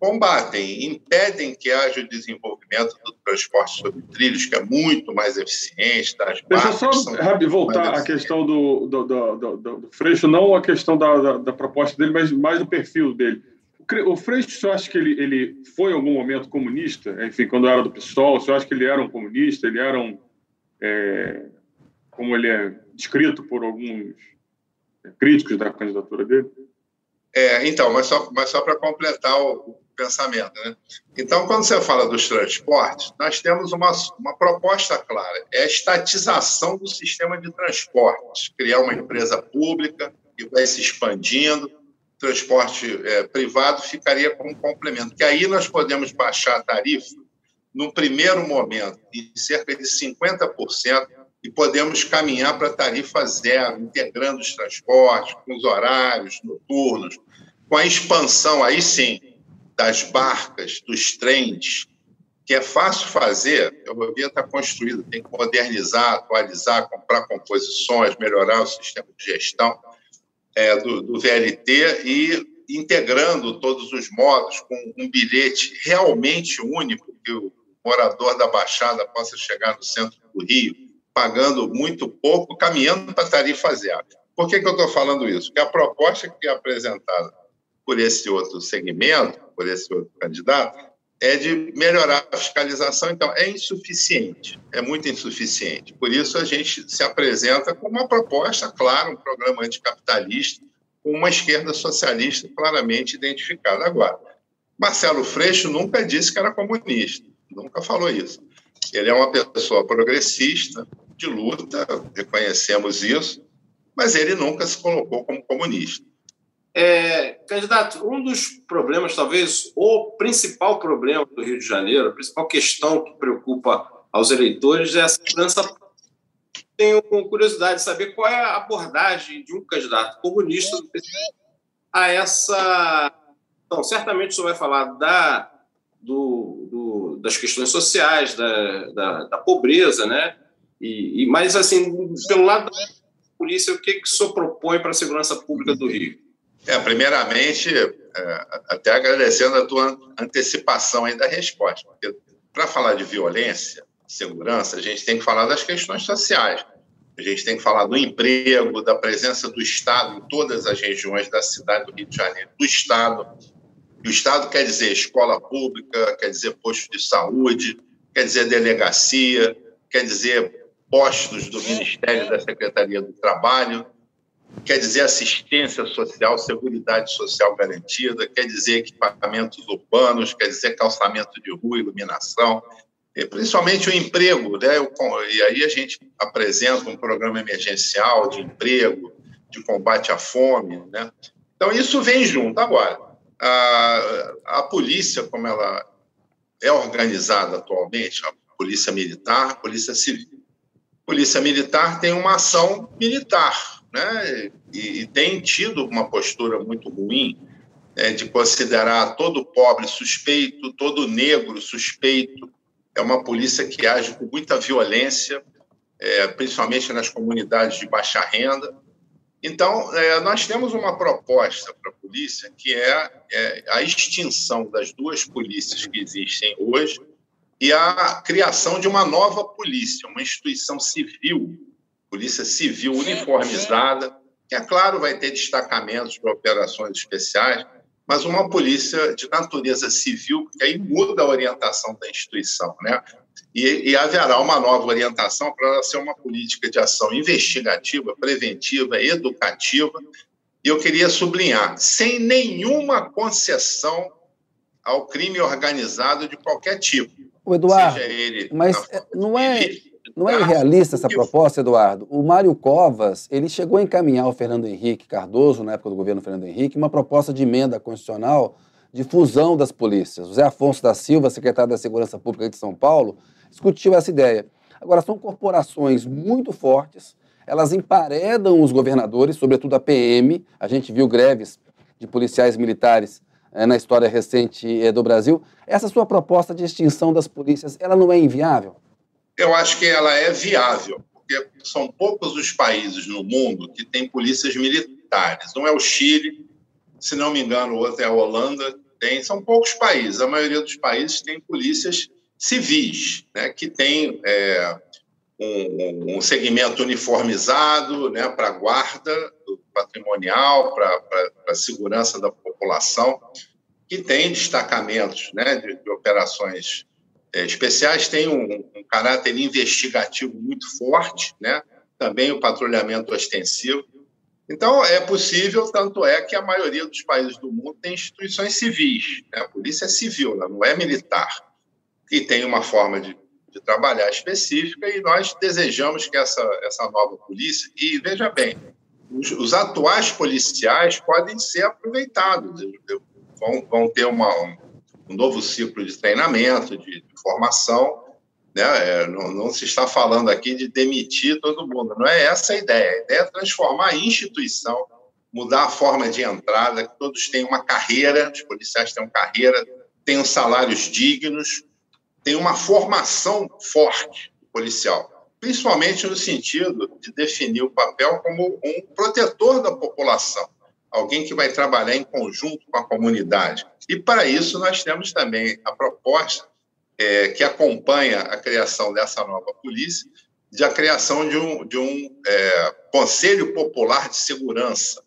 combatem, impedem que haja o desenvolvimento do transporte sobre trilhos, que é muito mais eficiente. Das Deixa eu só Rabi, voltar à questão do, do, do, do, Freixo, não a questão da, da, da, proposta dele, mas mais do perfil dele. O Freixo, você acha que ele, ele foi em algum momento comunista? Enfim, quando era do PSOL, você acha que ele era um comunista? Ele era um... É, como ele é descrito por alguns críticos da candidatura dele? É, então, mas só, mas só para completar o, pensamento. Né? Então, quando você fala dos transportes, nós temos uma, uma proposta clara: é a estatização do sistema de transportes, criar uma empresa pública que vai se expandindo. Transporte é, privado ficaria como complemento, que aí nós podemos baixar a tarifa no primeiro momento em cerca de 50% e podemos caminhar para tarifa zero, integrando os transportes, com os horários noturnos, com a expansão, aí sim, das barcas, dos trens, que é fácil fazer, a rodovia está construída, tem que modernizar, atualizar, comprar composições, melhorar o sistema de gestão é, do, do VLT e integrando todos os modos com um bilhete realmente único, que o morador da Baixada possa chegar no centro do Rio, pagando muito pouco, caminhando para tarifa zero. Por que, que eu estou falando isso? Porque a proposta que é apresentada por esse outro segmento, por esse outro candidato, é de melhorar a fiscalização, então é insuficiente, é muito insuficiente. Por isso a gente se apresenta com uma proposta, claro, um programa anticapitalista, com uma esquerda socialista claramente identificada. Agora, Marcelo Freixo nunca disse que era comunista, nunca falou isso. Ele é uma pessoa progressista, de luta, reconhecemos isso, mas ele nunca se colocou como comunista. É, candidato, um dos problemas, talvez o principal problema do Rio de Janeiro, a principal questão que preocupa aos eleitores é a segurança. Tenho curiosidade de saber qual é a abordagem de um candidato comunista a essa. Então, certamente o senhor vai falar da, do, do, das questões sociais, da, da, da pobreza, né? E, e, mas, assim, pelo lado da polícia, o que, que o senhor propõe para a segurança pública do Rio? É, primeiramente, é, até agradecendo a tua antecipação aí da resposta, para falar de violência, segurança, a gente tem que falar das questões sociais. A gente tem que falar do emprego, da presença do Estado em todas as regiões da cidade do Rio de Janeiro, do Estado. O Estado quer dizer escola pública, quer dizer posto de saúde, quer dizer delegacia, quer dizer postos do Ministério da Secretaria do Trabalho, quer dizer assistência social, seguridade social garantida, quer dizer equipamentos urbanos, quer dizer calçamento de rua, iluminação, e principalmente o emprego, né? E aí a gente apresenta um programa emergencial de emprego, de combate à fome, né? Então isso vem junto agora. A, a polícia, como ela é organizada atualmente, a polícia militar, a polícia civil. A polícia militar tem uma ação militar, né, e, e tem tido uma postura muito ruim é, de considerar todo pobre suspeito, todo negro suspeito. É uma polícia que age com muita violência, é, principalmente nas comunidades de baixa renda. Então, é, nós temos uma proposta para a polícia que é, é, a extinção das duas polícias que existem hoje e a criação de uma nova polícia, uma instituição civil polícia civil uniformizada, que, é claro, vai ter destacamentos para operações especiais, mas uma polícia de natureza civil, que aí muda a orientação da instituição, né? E, e haverá uma nova orientação para ela ser uma política de ação investigativa, preventiva, educativa, e eu queria sublinhar, sem nenhuma concessão ao crime organizado de qualquer tipo. O Eduardo, mas não é, não é irrealista essa proposta, Eduardo? O Mário Covas, ele chegou a encaminhar ao Fernando Henrique Cardoso, na época do governo Fernando Henrique, uma proposta de emenda constitucional de fusão das polícias. O Zé Afonso da Silva, secretário da Segurança Pública de São Paulo, discutiu essa ideia. Agora, são corporações muito fortes, elas emparedam os governadores, sobretudo a PM. A gente viu greves de policiais militares é, na história recente é, do Brasil. Essa sua proposta de extinção das polícias, ela não é inviável? Eu acho que ela é viável, porque são poucos os países no mundo que têm polícias militares. Um é o Chile, se não me engano, o outro é a Holanda. Tem, são poucos países. A maioria dos países tem polícias civis, né, que tem é, um, um, segmento uniformizado né, para guarda patrimonial, para a segurança da população, que tem destacamentos né, de, de operações é, especiais têm um, um, caráter investigativo muito forte, né? também o patrulhamento ostensivo. Então, é possível, tanto é que a maioria dos países do mundo tem instituições civis. Né? A polícia é civil, não é militar, e tem uma forma de, de trabalhar específica, e nós desejamos que essa, essa nova polícia, e veja bem, os, os atuais policiais podem ser aproveitados, vão, vão ter uma, um novo ciclo de treinamento, de, de formação. Né? É, não, não, se está falando aqui de demitir todo mundo, não é essa a ideia. A ideia é transformar a instituição, mudar a forma de entrada, que todos tenham uma carreira, os policiais tenham carreira, tenham salários dignos, tenham uma formação forte policial, principalmente no sentido de definir o papel como um protetor da população alguém que vai trabalhar em conjunto com a comunidade. E para isso nós temos também a proposta é, que acompanha a criação dessa nova polícia, de a criação de um, de um é, Conselho Popular de Segurança,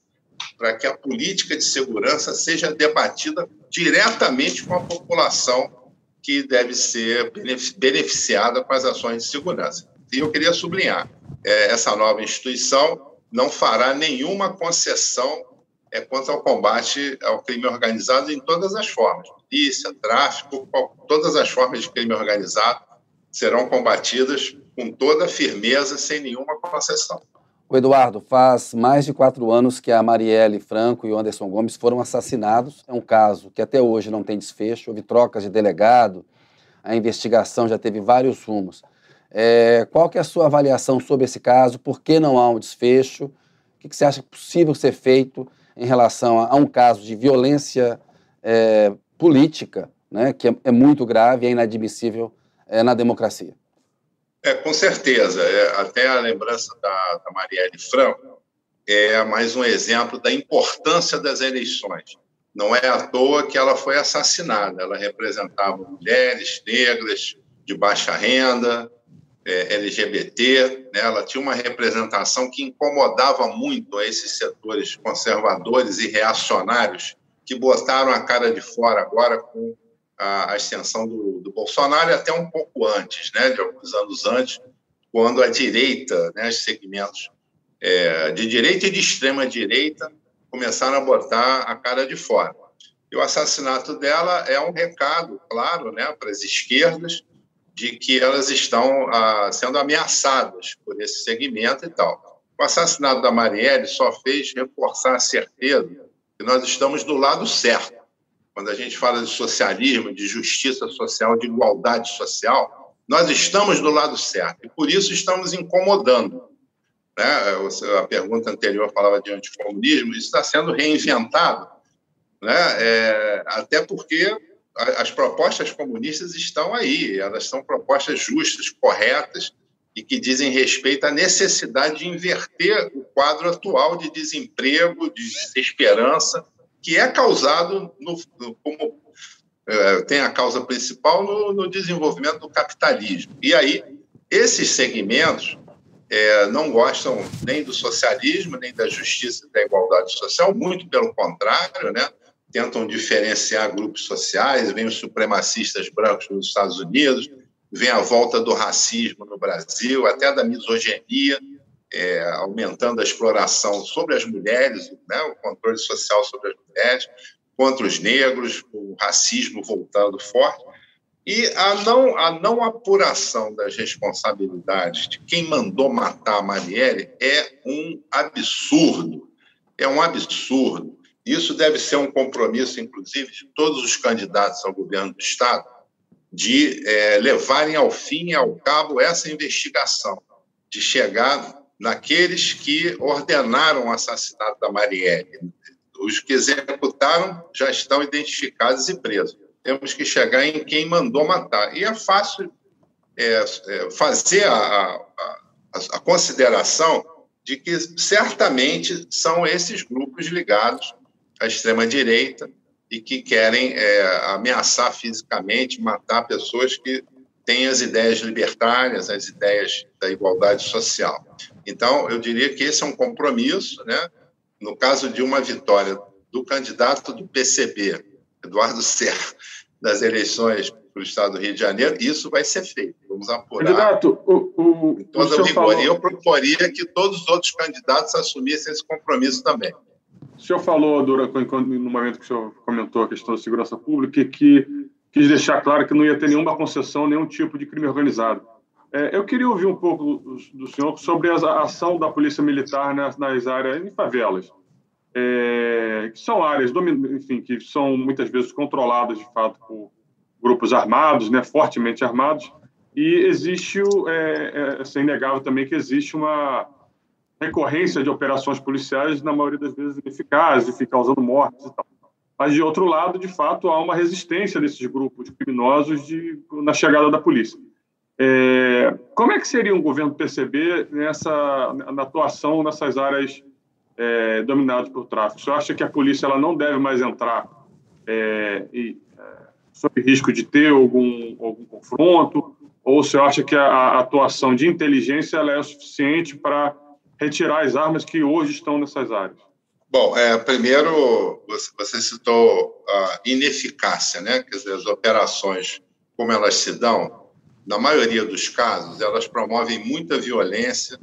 para que a política de segurança seja debatida diretamente com a população que deve ser beneficiada com as ações de segurança. E eu queria sublinhar, é, essa nova instituição não fará nenhuma concessão é, quanto ao combate ao crime organizado em todas as formas. Polícia, tráfico, todas as formas de crime organizado serão combatidas com toda firmeza, sem nenhuma concessão. O Eduardo, faz mais de quatro anos que a Marielle Franco e o Anderson Gomes foram assassinados. É um caso que até hoje não tem desfecho, houve trocas de delegado, a investigação já teve vários rumos. É, qual que é a sua avaliação sobre esse caso? Por que não há um desfecho? O que, que você acha possível ser feito em relação a, um caso de violência é, política, né, que é, é, muito grave é inadmissível é, na democracia? É, com certeza. É, até a lembrança da, da Marielle Franco é mais um exemplo da importância das eleições. Não é à toa que ela foi assassinada. Ela representava mulheres negras de baixa renda, LGBT, né? ela tinha uma representação que incomodava muito esses setores conservadores e reacionários que botaram a cara de fora agora com a ascensão do, do Bolsonaro e até um pouco antes, né, de alguns anos antes, quando a direita, né, os segmentos é, de direita e de extrema direita começaram a botar a cara de fora. E o assassinato dela é um recado, claro, né, para as esquerdas, de que elas estão ah, sendo ameaçadas por esse segmento e tal. O assassinato da Marielle só fez reforçar a certeza que nós estamos do lado certo. Quando a gente fala de socialismo, de justiça social, de igualdade social, nós estamos do lado certo e por isso estamos incomodando. Né? A pergunta anterior falava de anticomunismo, isso está sendo reinventado, né? É, até porque as propostas comunistas estão aí, elas são propostas justas, corretas e que dizem respeito à necessidade de inverter o quadro atual de desemprego, de desesperança, que é causado no, no, como é, tem a causa principal no, no, desenvolvimento do capitalismo. E aí esses segmentos é, não gostam nem do socialismo, nem da justiça e da igualdade social, muito pelo contrário, né? Tentam diferenciar grupos sociais, vem os supremacistas brancos nos Estados Unidos, vem a volta do racismo no Brasil, até da misoginia, é, aumentando a exploração sobre as mulheres, né, o controle social sobre as mulheres, contra os negros, o racismo voltando forte, e a não, a não apuração das responsabilidades de quem mandou matar a Marielle é um absurdo. É um absurdo. Isso deve ser um compromisso, inclusive, de todos os candidatos ao governo do Estado, de é, levarem ao fim e ao cabo essa investigação, de chegar naqueles que ordenaram o assassinato da Marielle. Os que executaram já estão identificados e presos. Temos que chegar em quem mandou matar. E é fácil é, é, fazer a, a, a consideração de que certamente são esses grupos ligados à extrema-direita e que querem é, ameaçar fisicamente, matar pessoas que têm as ideias libertárias, as ideias da igualdade social. Então, eu diria que esse é um compromisso, né? No caso de uma vitória do candidato do PCB, Eduardo Serra, das eleições para o Estado do Rio de Janeiro, isso vai ser feito. Vamos apurar. Candidato, o, o, toda o rigor. Falou... Eu proporia que todos os outros candidatos assumissem esse compromisso também. Senhor falou, durante, no momento que o senhor comentou a questão da segurança pública, que quis deixar claro que não ia ter nenhuma concessão, nenhum tipo de crime organizado. É, eu queria ouvir um pouco do senhor sobre a ação da Polícia Militar nas, nas áreas, em favelas, é, que são áreas, enfim, que são muitas vezes controladas, de fato, por grupos armados, né, fortemente armados, e existe, é, é, é inegável também que existe uma recorrência de operações policiais, na maioria das vezes ineficazes, de ficar usando mortes e tal. Mas, de outro lado, de fato, há uma resistência desses grupos criminosos de, na chegada da polícia. É, como é que seria um governo PCB nessa, na atuação nessas áreas é, dominadas por tráfico? Você acha que a polícia ela não deve mais entrar é, e, é, sob risco de ter algum, algum confronto? Ou você acha que a, a atuação de inteligência ela é o suficiente para retirar as armas que hoje estão nessas áreas? Bom, é, primeiro, você, citou a ineficácia, né? Quer dizer, as operações como elas se dão, na maioria dos casos, elas promovem muita violência,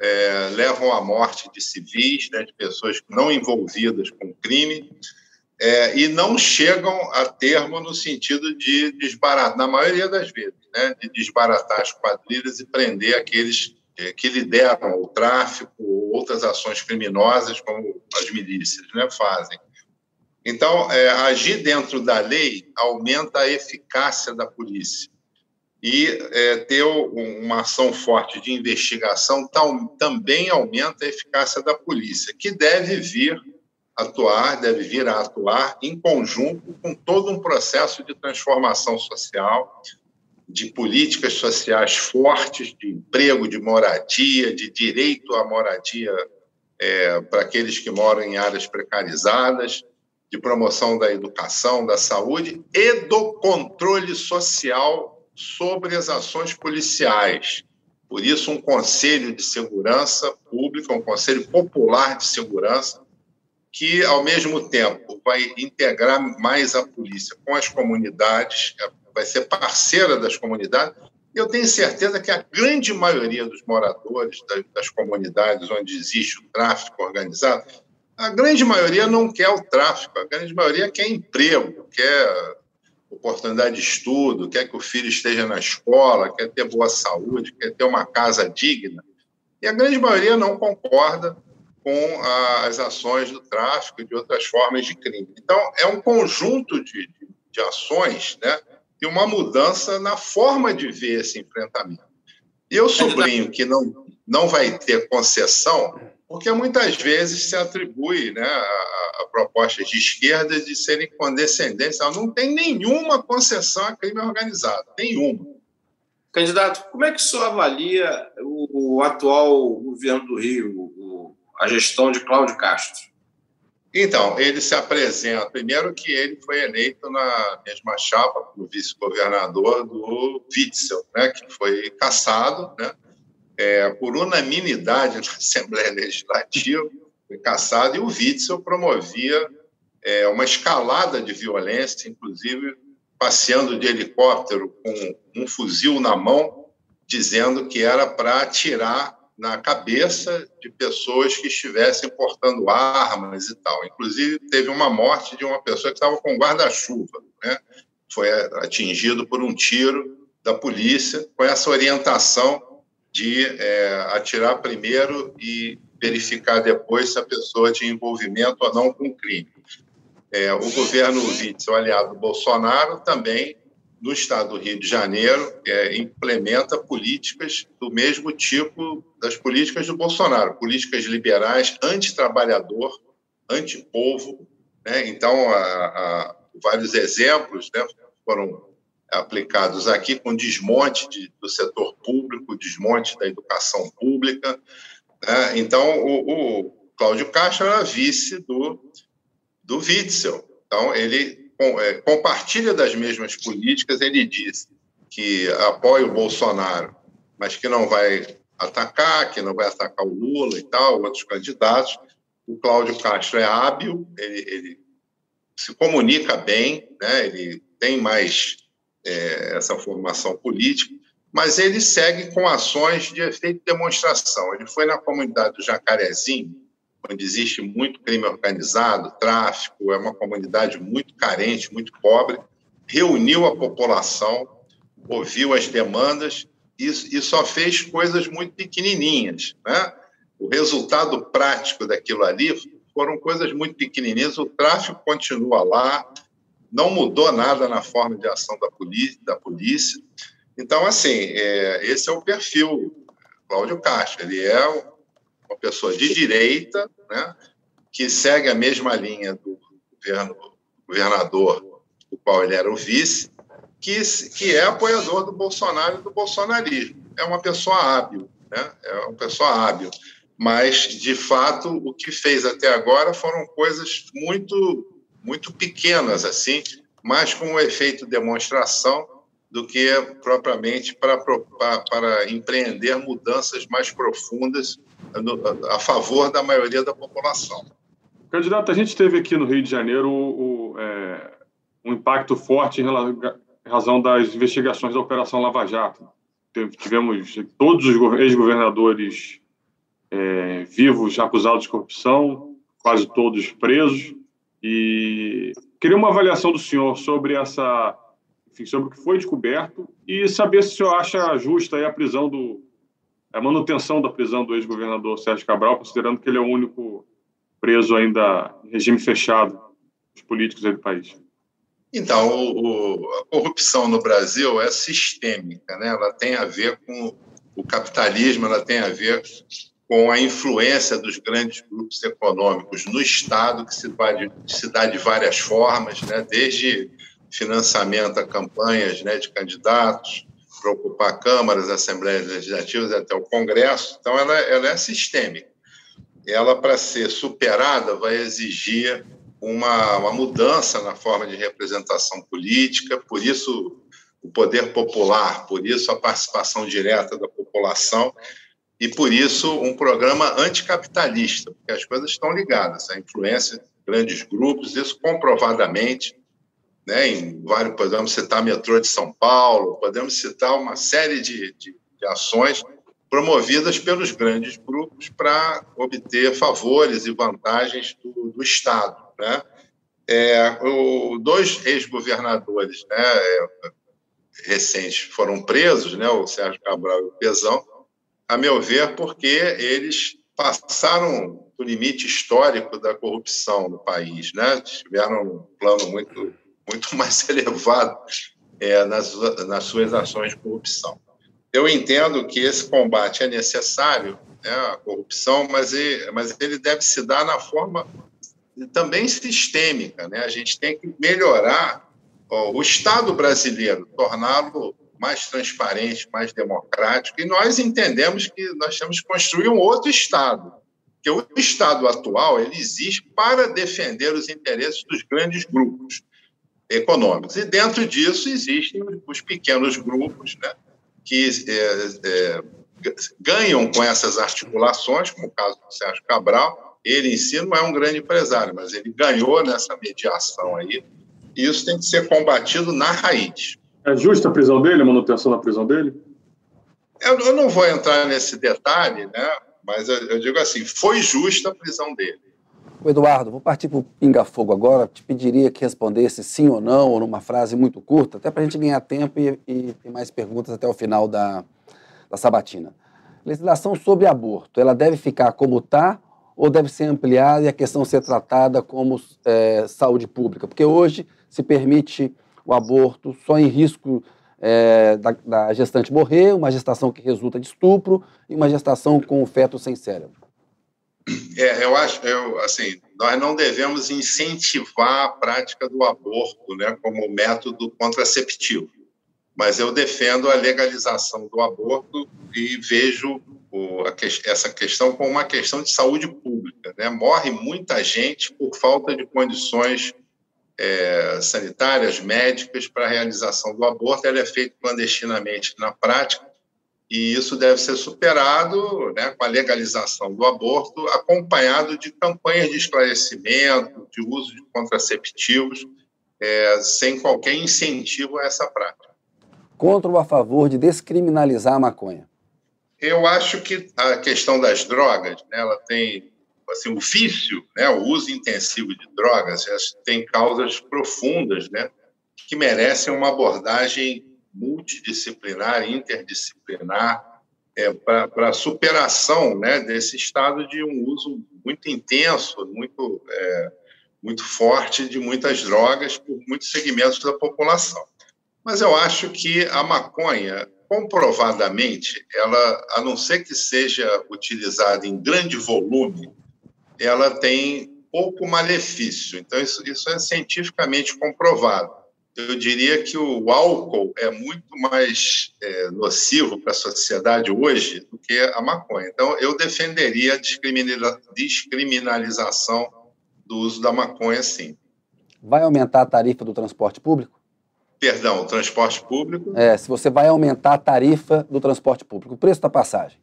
é, levam à morte de civis, né, de pessoas não envolvidas com crime, é, e não chegam a termo no sentido de desbaratar, na maioria das vezes, né, de desbaratar as quadrilhas e prender aqueles é, que lideram o tráfico ou outras ações criminosas, como as milícias né, fazem. Então, é, agir dentro da lei aumenta a eficácia da polícia. E é, ter uma ação forte de investigação tal, também aumenta a eficácia da polícia, que deve vir atuar, deve vir a atuar em conjunto com todo um processo de transformação social, de políticas sociais fortes, de emprego, de moradia, de direito à moradia é, para aqueles que moram em áreas precarizadas, de promoção da educação, da saúde e do controle social sobre as ações policiais. Por isso, um conselho de segurança pública, um conselho popular de segurança, que, ao mesmo tempo, vai integrar mais a polícia com as comunidades, vai ser parceira das comunidades. Eu tenho certeza que a grande maioria dos moradores das comunidades onde existe o tráfico organizado, a grande maioria não quer o tráfico, a grande maioria quer emprego, quer oportunidade de estudo, quer que o filho esteja na escola, quer ter boa saúde, quer ter uma casa digna. E a grande maioria não concorda com as ações do tráfico e de outras formas de crime. Então, é um conjunto de, de, de ações né, e uma mudança na forma de ver esse enfrentamento. E eu sublinho que não, não vai ter concessão, porque muitas vezes se atribui né, a, a propostas de esquerda de serem condescendentes. Não tem nenhuma concessão a crime organizado, nenhuma. Candidato, como é que o senhor avalia o, o atual governo do Rio, o, a gestão de Cláudio Castro? Então, ele se apresenta, primeiro que ele foi eleito na mesma chapa como vice-governador do Witzel, né, que foi cassado né, é, por unanimidade na Assembleia Legislativa, foi cassado, e o Witzel promovia é, uma escalada de violência, inclusive passeando de helicóptero com um fuzil na mão, dizendo que era para atirar na cabeça de pessoas que estivessem portando armas e tal. Inclusive, teve uma morte de uma pessoa que estava com guarda-chuva, né? foi atingido por um tiro da polícia, com essa orientação de é, atirar primeiro e verificar depois se a pessoa tinha envolvimento ou não com o crime. É, o governo Witzel, aliado do Bolsonaro, também no estado do Rio de Janeiro, é, implementa políticas do mesmo tipo das políticas do Bolsonaro, políticas liberais, anti-trabalhador, anti-povo. Né? Então, a, a, vários exemplos né, foram aplicados aqui com desmonte de, do setor público, desmonte da educação pública. Né? Então, o, o Cláudio Castro era vice do, do Witzel. Então, ele é, compartilha das mesmas políticas, ele diz que apoia o Bolsonaro, mas que não vai atacar, que não vai atacar o Lula e tal, outros candidatos. O Cláudio Castro é hábil, ele, ele se comunica bem, né? ele tem mais é, essa formação política, mas ele segue com ações de efeito de demonstração. Ele foi na comunidade do Jacarezinho, onde existe muito crime organizado, tráfico, é uma comunidade muito carente, muito pobre, reuniu a população, ouviu as demandas e, e só fez coisas muito pequenininhas. Né? O resultado prático daquilo ali foram coisas muito pequenininhas, o tráfico continua lá, não mudou nada na forma de ação da polícia. Da polícia. Então, assim, é, esse é o perfil Cláudio Castro. Ele é uma pessoa de direita, né, que segue a mesma linha do governo, governador, do qual ele era o vice, que, que é apoiador do Bolsonaro e do bolsonarismo. É uma pessoa hábil, né? é uma pessoa hábil. Mas, de fato, o que fez até agora foram coisas muito, muito pequenas, assim, mais com o efeito demonstração do que propriamente para, para, para empreender mudanças mais profundas a favor da maioria da população. Candidato, a gente teve aqui no Rio de Janeiro o, é, um impacto forte em razão das investigações da Operação Lava Jato. Tivemos todos os ex-governadores é, vivos acusados de corrupção, quase todos presos. E queria uma avaliação do senhor sobre essa, enfim, sobre o que foi descoberto e saber se o senhor acha justa a prisão do a manutenção da prisão do ex-governador Sérgio Cabral, considerando que ele é o único preso ainda em regime fechado dos políticos do país. Então, o, a corrupção no Brasil é sistêmica, né? Ela tem a ver com o capitalismo, ela tem a ver com a influência dos grandes grupos econômicos no Estado, que se se dá de várias formas, né? desde financiamento a campanhas né, de candidatos, para ocupar câmaras, assembleias legislativas até o Congresso. Então, ela, ela é sistêmica. Ela, para ser superada, vai exigir uma, uma mudança na forma de representação política, por isso o poder popular, por isso a participação direta da população e por isso um programa anticapitalista, porque as coisas estão ligadas, a influência de grandes grupos, isso comprovadamente, né, em vários, podemos citar metrô de São Paulo, podemos citar uma série de, de, de ações promovidas pelos grandes grupos para obter favores e vantagens do, do Estado. Né? É, o, dois ex-governadores né, é, recentes foram presos, né, o Sérgio Cabral e o Pezão, a meu ver, porque eles passaram o limite histórico da corrupção no país, né? tiveram um plano muito, muito mais elevado é, nas, nas suas ações de corrupção. Eu entendo que esse combate é necessário, né, a corrupção, mas ele, mas ele deve se dar na forma também sistêmica. Né? A gente tem que melhorar ó, o Estado brasileiro, torná-lo mais transparente, mais democrático. E nós entendemos que nós temos que construir um outro Estado, que o Estado atual ele existe para defender os interesses dos grandes grupos econômicos. E dentro disso existem os pequenos grupos, né, que é, é, ganham com essas articulações, como o caso do Sérgio Cabral. Ele em si não é um grande empresário, mas ele ganhou nessa mediação aí. E isso tem que ser combatido na raiz. É justa a prisão dele, a manutenção da prisão dele? Eu, eu não vou entrar nesse detalhe, né? mas eu, eu digo assim: foi justa a prisão dele. Eduardo, vou partir para o Pinga Fogo agora. Te pediria que respondesse sim ou não, ou numa frase muito curta, até para a gente ganhar tempo e, e ter mais perguntas até o final da, da sabatina. Legislação sobre aborto, ela deve ficar como está ou deve ser ampliada e a questão ser tratada como é, saúde pública? Porque hoje se permite o aborto só em risco é, da, da, gestante morrer, uma gestação que resulta de estupro e uma gestação com o feto sem cérebro. É, eu acho, eu, assim, nós não devemos incentivar a prática do aborto, né, como método contraceptivo. Mas eu defendo a legalização do aborto e vejo o, a, essa questão como uma questão de saúde pública. Né? Morre muita gente por falta de condições é, sanitárias, médicas, para a realização do aborto. Ela é feita clandestinamente na prática, e isso deve ser superado né, com a legalização do aborto, acompanhado de campanhas de esclarecimento, de uso de contraceptivos, é, sem qualquer incentivo a essa prática. Contra ou a favor de descriminalizar a maconha? Eu acho que a questão das drogas, né, ela tem assim, o vício, né, o uso intensivo de drogas, tem causas profundas, né, que merecem uma abordagem multidisciplinar, interdisciplinar, é, para a superação né, desse estado de um uso muito intenso, muito, é, muito forte de muitas drogas por muitos segmentos da população. Mas eu acho que a maconha, comprovadamente, ela, a não ser que seja utilizada em grande volume ela tem pouco malefício. Então, isso, isso é cientificamente comprovado. Eu diria que o álcool é muito mais é, nocivo para a sociedade hoje do que a maconha. Então, eu defenderia a descriminalização do uso da maconha, sim. Vai aumentar a tarifa do transporte público? Perdão, o transporte público? É, se você vai aumentar a tarifa do transporte público, o preço da passagem.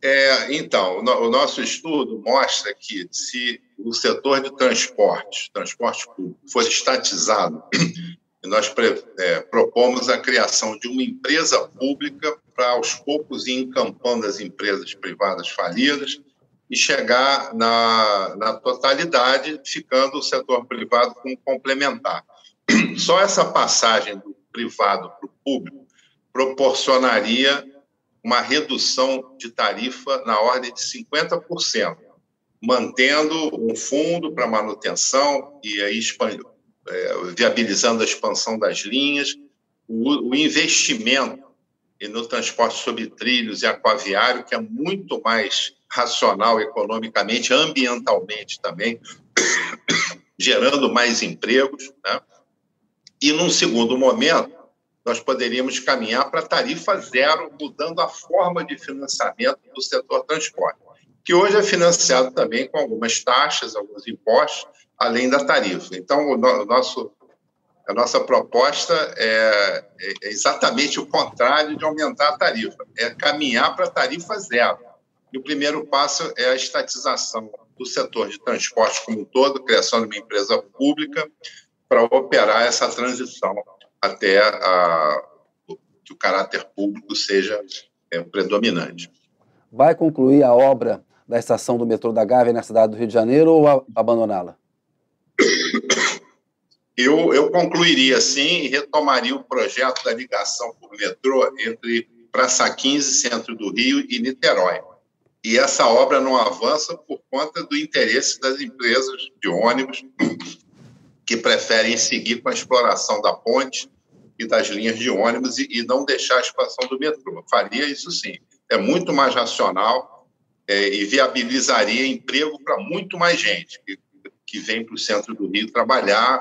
É, então, o, nosso estudo mostra que se o setor de transporte, transporte público, for estatizado, E nós é, propomos a criação de uma empresa pública para, aos poucos, ir encampando as empresas privadas falidas e chegar na, na totalidade, ficando o setor privado como complementar. Só essa passagem do privado para o público proporcionaria uma redução de tarifa na ordem de 50%, mantendo um fundo para manutenção e aí viabilizando a expansão das linhas, o, o investimento no transporte sobre trilhos e aquaviário, que é muito mais racional economicamente, ambientalmente também, gerando mais empregos. Né? E, num segundo momento, nós poderíamos caminhar para tarifa zero, mudando a forma de financiamento do setor transporte, que hoje é financiado também com algumas taxas, alguns impostos, além da tarifa. Então, o, nosso, a nossa proposta é, é, exatamente o contrário de aumentar a tarifa, é caminhar para tarifa zero. E o primeiro passo é a estatização do setor de transporte como um todo, criação de uma empresa pública para operar essa transição até a, que o caráter público seja é, predominante. Vai concluir a obra da estação do metrô da Gávea na cidade do Rio de Janeiro ou abandoná-la? Eu, eu concluiria sim e retomaria o projeto da ligação por metrô entre Praça 15, centro do Rio, e Niterói. E essa obra não avança por conta do interesse das empresas de ônibus que preferem seguir com a exploração da ponte e das linhas de ônibus e, e não deixar a expansão do metrô. Faria isso sim. É muito mais racional é, e viabilizaria emprego para muito mais gente que vem para o centro do Rio trabalhar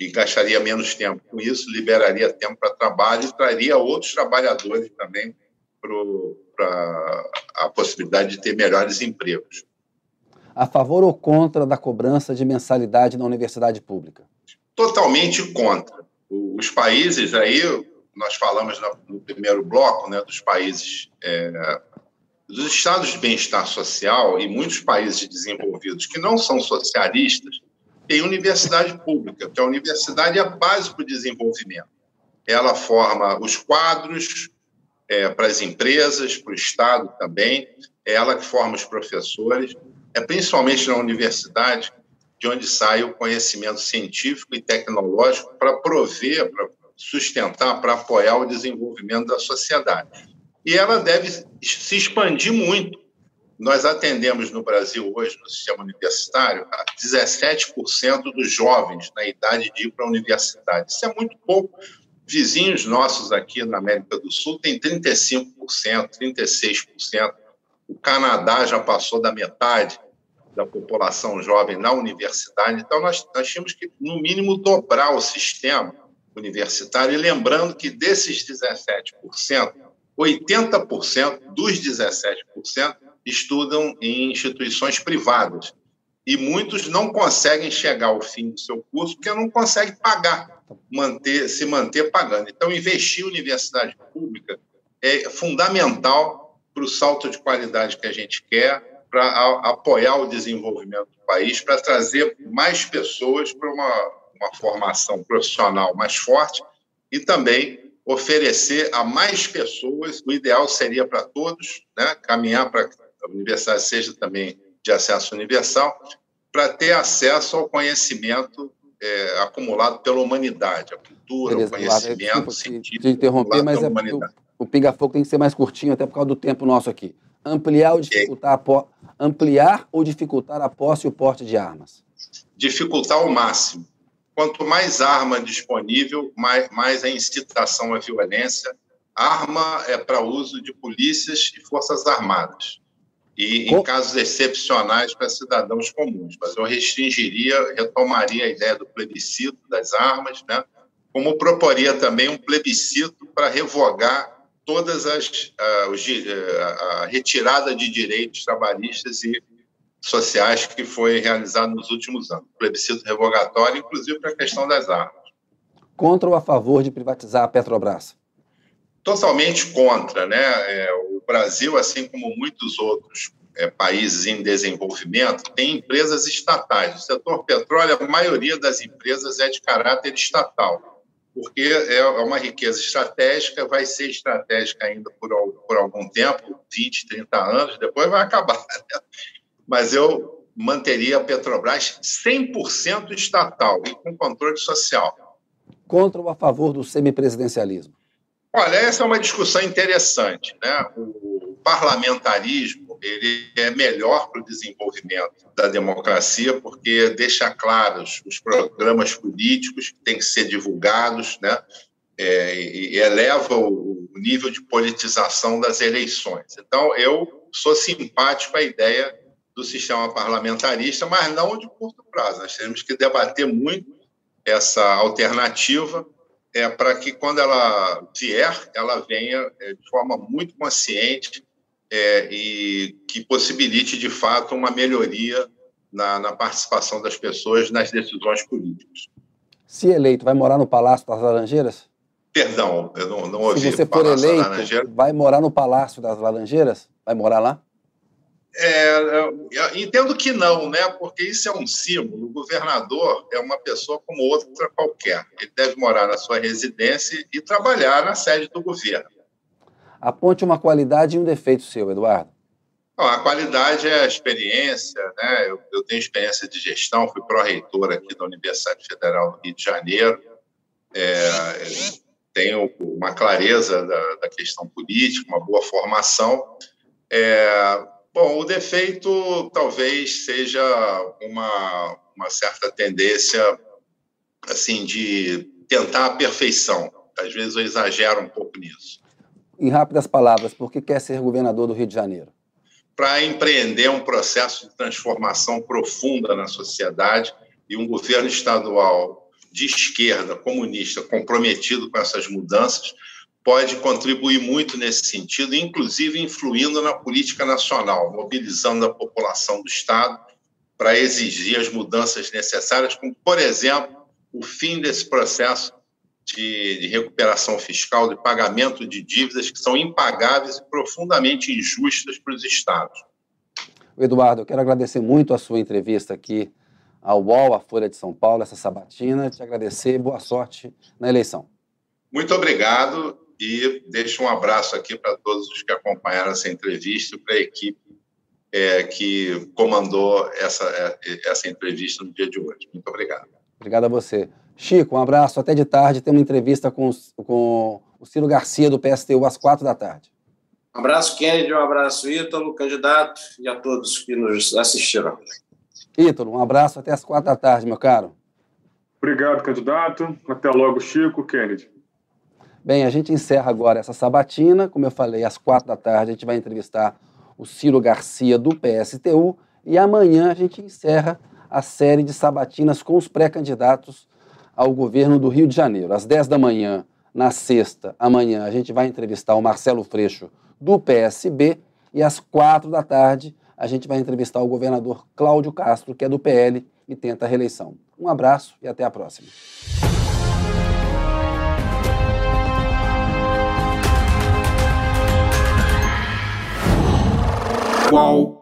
e gastaria menos tempo com isso, liberaria tempo para trabalho e traria outros trabalhadores também para a possibilidade de ter melhores empregos. A favor ou contra da cobrança de mensalidade na universidade pública? Totalmente contra. Os países aí, nós falamos no primeiro bloco, né, dos países, é, dos estados de bem-estar social e muitos países desenvolvidos que não são socialistas, tem universidade pública, que a universidade é a base para o desenvolvimento. Ela forma os quadros é, para as empresas, para o Estado também, é ela que forma os professores, é principalmente na universidade de onde sai o conhecimento científico e tecnológico para prover, para sustentar, para apoiar o desenvolvimento da sociedade. E ela deve se expandir muito nós atendemos no Brasil hoje, no sistema universitário, 17% dos jovens na idade de ir para a universidade. Isso é muito pouco. Vizinhos nossos aqui na América do Sul têm 35%, 36%. O Canadá já passou da metade da população jovem na universidade. Então, nós, nós tínhamos que, no mínimo, dobrar o sistema universitário. E lembrando que desses 17%, 80% dos 17% estudam em instituições privadas. E muitos não conseguem chegar ao fim do seu curso porque não conseguem pagar, manter, se manter pagando. Então, investir em universidade pública é fundamental para o salto de qualidade que a gente quer, para apoiar o desenvolvimento do país, para trazer mais pessoas para uma, uma formação profissional mais forte e também oferecer a mais pessoas, o ideal seria para todos, né, caminhar para a universidade seja também de acesso universal, para ter acesso ao conhecimento é, acumulado pela humanidade, a cultura, Beleza, o conhecimento científico. De interromper, mas é o, o pinga-fogo tem que ser mais curtinho, até por causa do tempo nosso aqui. Ampliar ou dificultar, a, ampliar ou dificultar a posse e o porte de armas? Dificultar ao máximo. Quanto mais arma disponível, mais, mais a incitação à violência. Arma é para uso de polícias e forças armadas e em casos excepcionais para cidadãos comuns. Mas eu restringiria, retomaria a ideia do plebiscito das armas, né? como proporia também um plebiscito para revogar todas as os, uh, a retirada de direitos trabalhistas e sociais que foi realizado nos últimos anos. Plebiscito revogatório, inclusive para a questão das armas. Contra ou a favor de privatizar a Petrobras? Totalmente contra, né? É, o Brasil, assim como muitos outros é, países em desenvolvimento, tem empresas estatais. O setor petróleo, a maioria das empresas é de caráter estatal. porque é uma riqueza estratégica, vai ser estratégica ainda por, por algum tempo 20, 30 anos, depois vai acabar. Né? Mas eu manteria a Petrobras 100% estatal e com controle social. Contra ou a favor do semipresidencialismo? Olha, essa é uma discussão interessante. Né? O parlamentarismo ele é melhor para o desenvolvimento da democracia porque deixa claros os programas políticos que têm que ser divulgados, né? É, e eleva o nível de politização das eleições. Então, eu sou simpático à ideia do sistema parlamentarista, mas não de curto prazo. Nós temos que debater muito essa alternativa é para que quando ela vier, ela venha é, de forma muito consciente é, e que possibilite de fato uma melhoria na, na, participação das pessoas nas decisões políticas. Se eleito, vai morar no Palácio das Laranjeiras? Perdão, eu não, não ouvi. Se você for eleito, vai morar no Palácio das Laranjeiras? Vai morar lá? É, entendo que não, né? Porque isso é um símbolo. O governador é uma pessoa como outra qualquer. Ele deve morar na sua residência e trabalhar na sede do governo. Aponte uma qualidade e um defeito seu, Eduardo. Bom, a qualidade é a experiência, né? Eu, eu tenho experiência de gestão, fui pró-reitor aqui da Universidade Federal do Rio de Janeiro. É, tenho uma clareza da, da, questão política, uma boa formação. É, Bom, o defeito talvez seja uma, uma certa tendência assim de tentar a perfeição. Às vezes eu exagero um pouco nisso. Em rápidas palavras, por que quer ser governador do Rio de Janeiro? Para empreender um processo de transformação profunda na sociedade e um governo estadual de esquerda, comunista, comprometido com essas mudanças, pode contribuir muito nesse sentido, inclusive influindo na política nacional, mobilizando a população do Estado para exigir as mudanças necessárias, como, por exemplo, o fim desse processo de, de, recuperação fiscal, de pagamento de dívidas que são impagáveis e profundamente injustas para os Estados. Eduardo, eu quero agradecer muito a sua entrevista aqui ao UOL, à Folha de São Paulo, essa sabatina. Te agradecer, boa sorte na eleição. Muito obrigado e deixo um abraço aqui para todos os que acompanharam essa entrevista, para a equipe é, que comandou essa, é, essa entrevista no dia de hoje. Muito obrigado. Obrigado a você. Chico, um abraço. Até de tarde tem uma entrevista com, com o Ciro Garcia, do PSTU, às quatro da tarde. Um abraço, Kennedy, um abraço, Ítalo, candidato, e a todos que nos assistiram. Ítalo, um abraço até às quatro da tarde, meu caro. Obrigado, candidato. Até logo, Chico, Kennedy. Bem, a gente encerra agora essa sabatina. Como eu falei, às quatro da tarde a gente vai entrevistar o Ciro Garcia do PSTU e amanhã a gente encerra a série de sabatinas com os pré-candidatos ao governo do Rio de Janeiro. Às 10 da manhã, na sexta, amanhã, a gente vai entrevistar o Marcelo Freixo do PSB e às quatro da tarde a gente vai entrevistar o governador Cláudio Castro, que é do PL e tenta a reeleição. Um abraço e até a próxima. Qual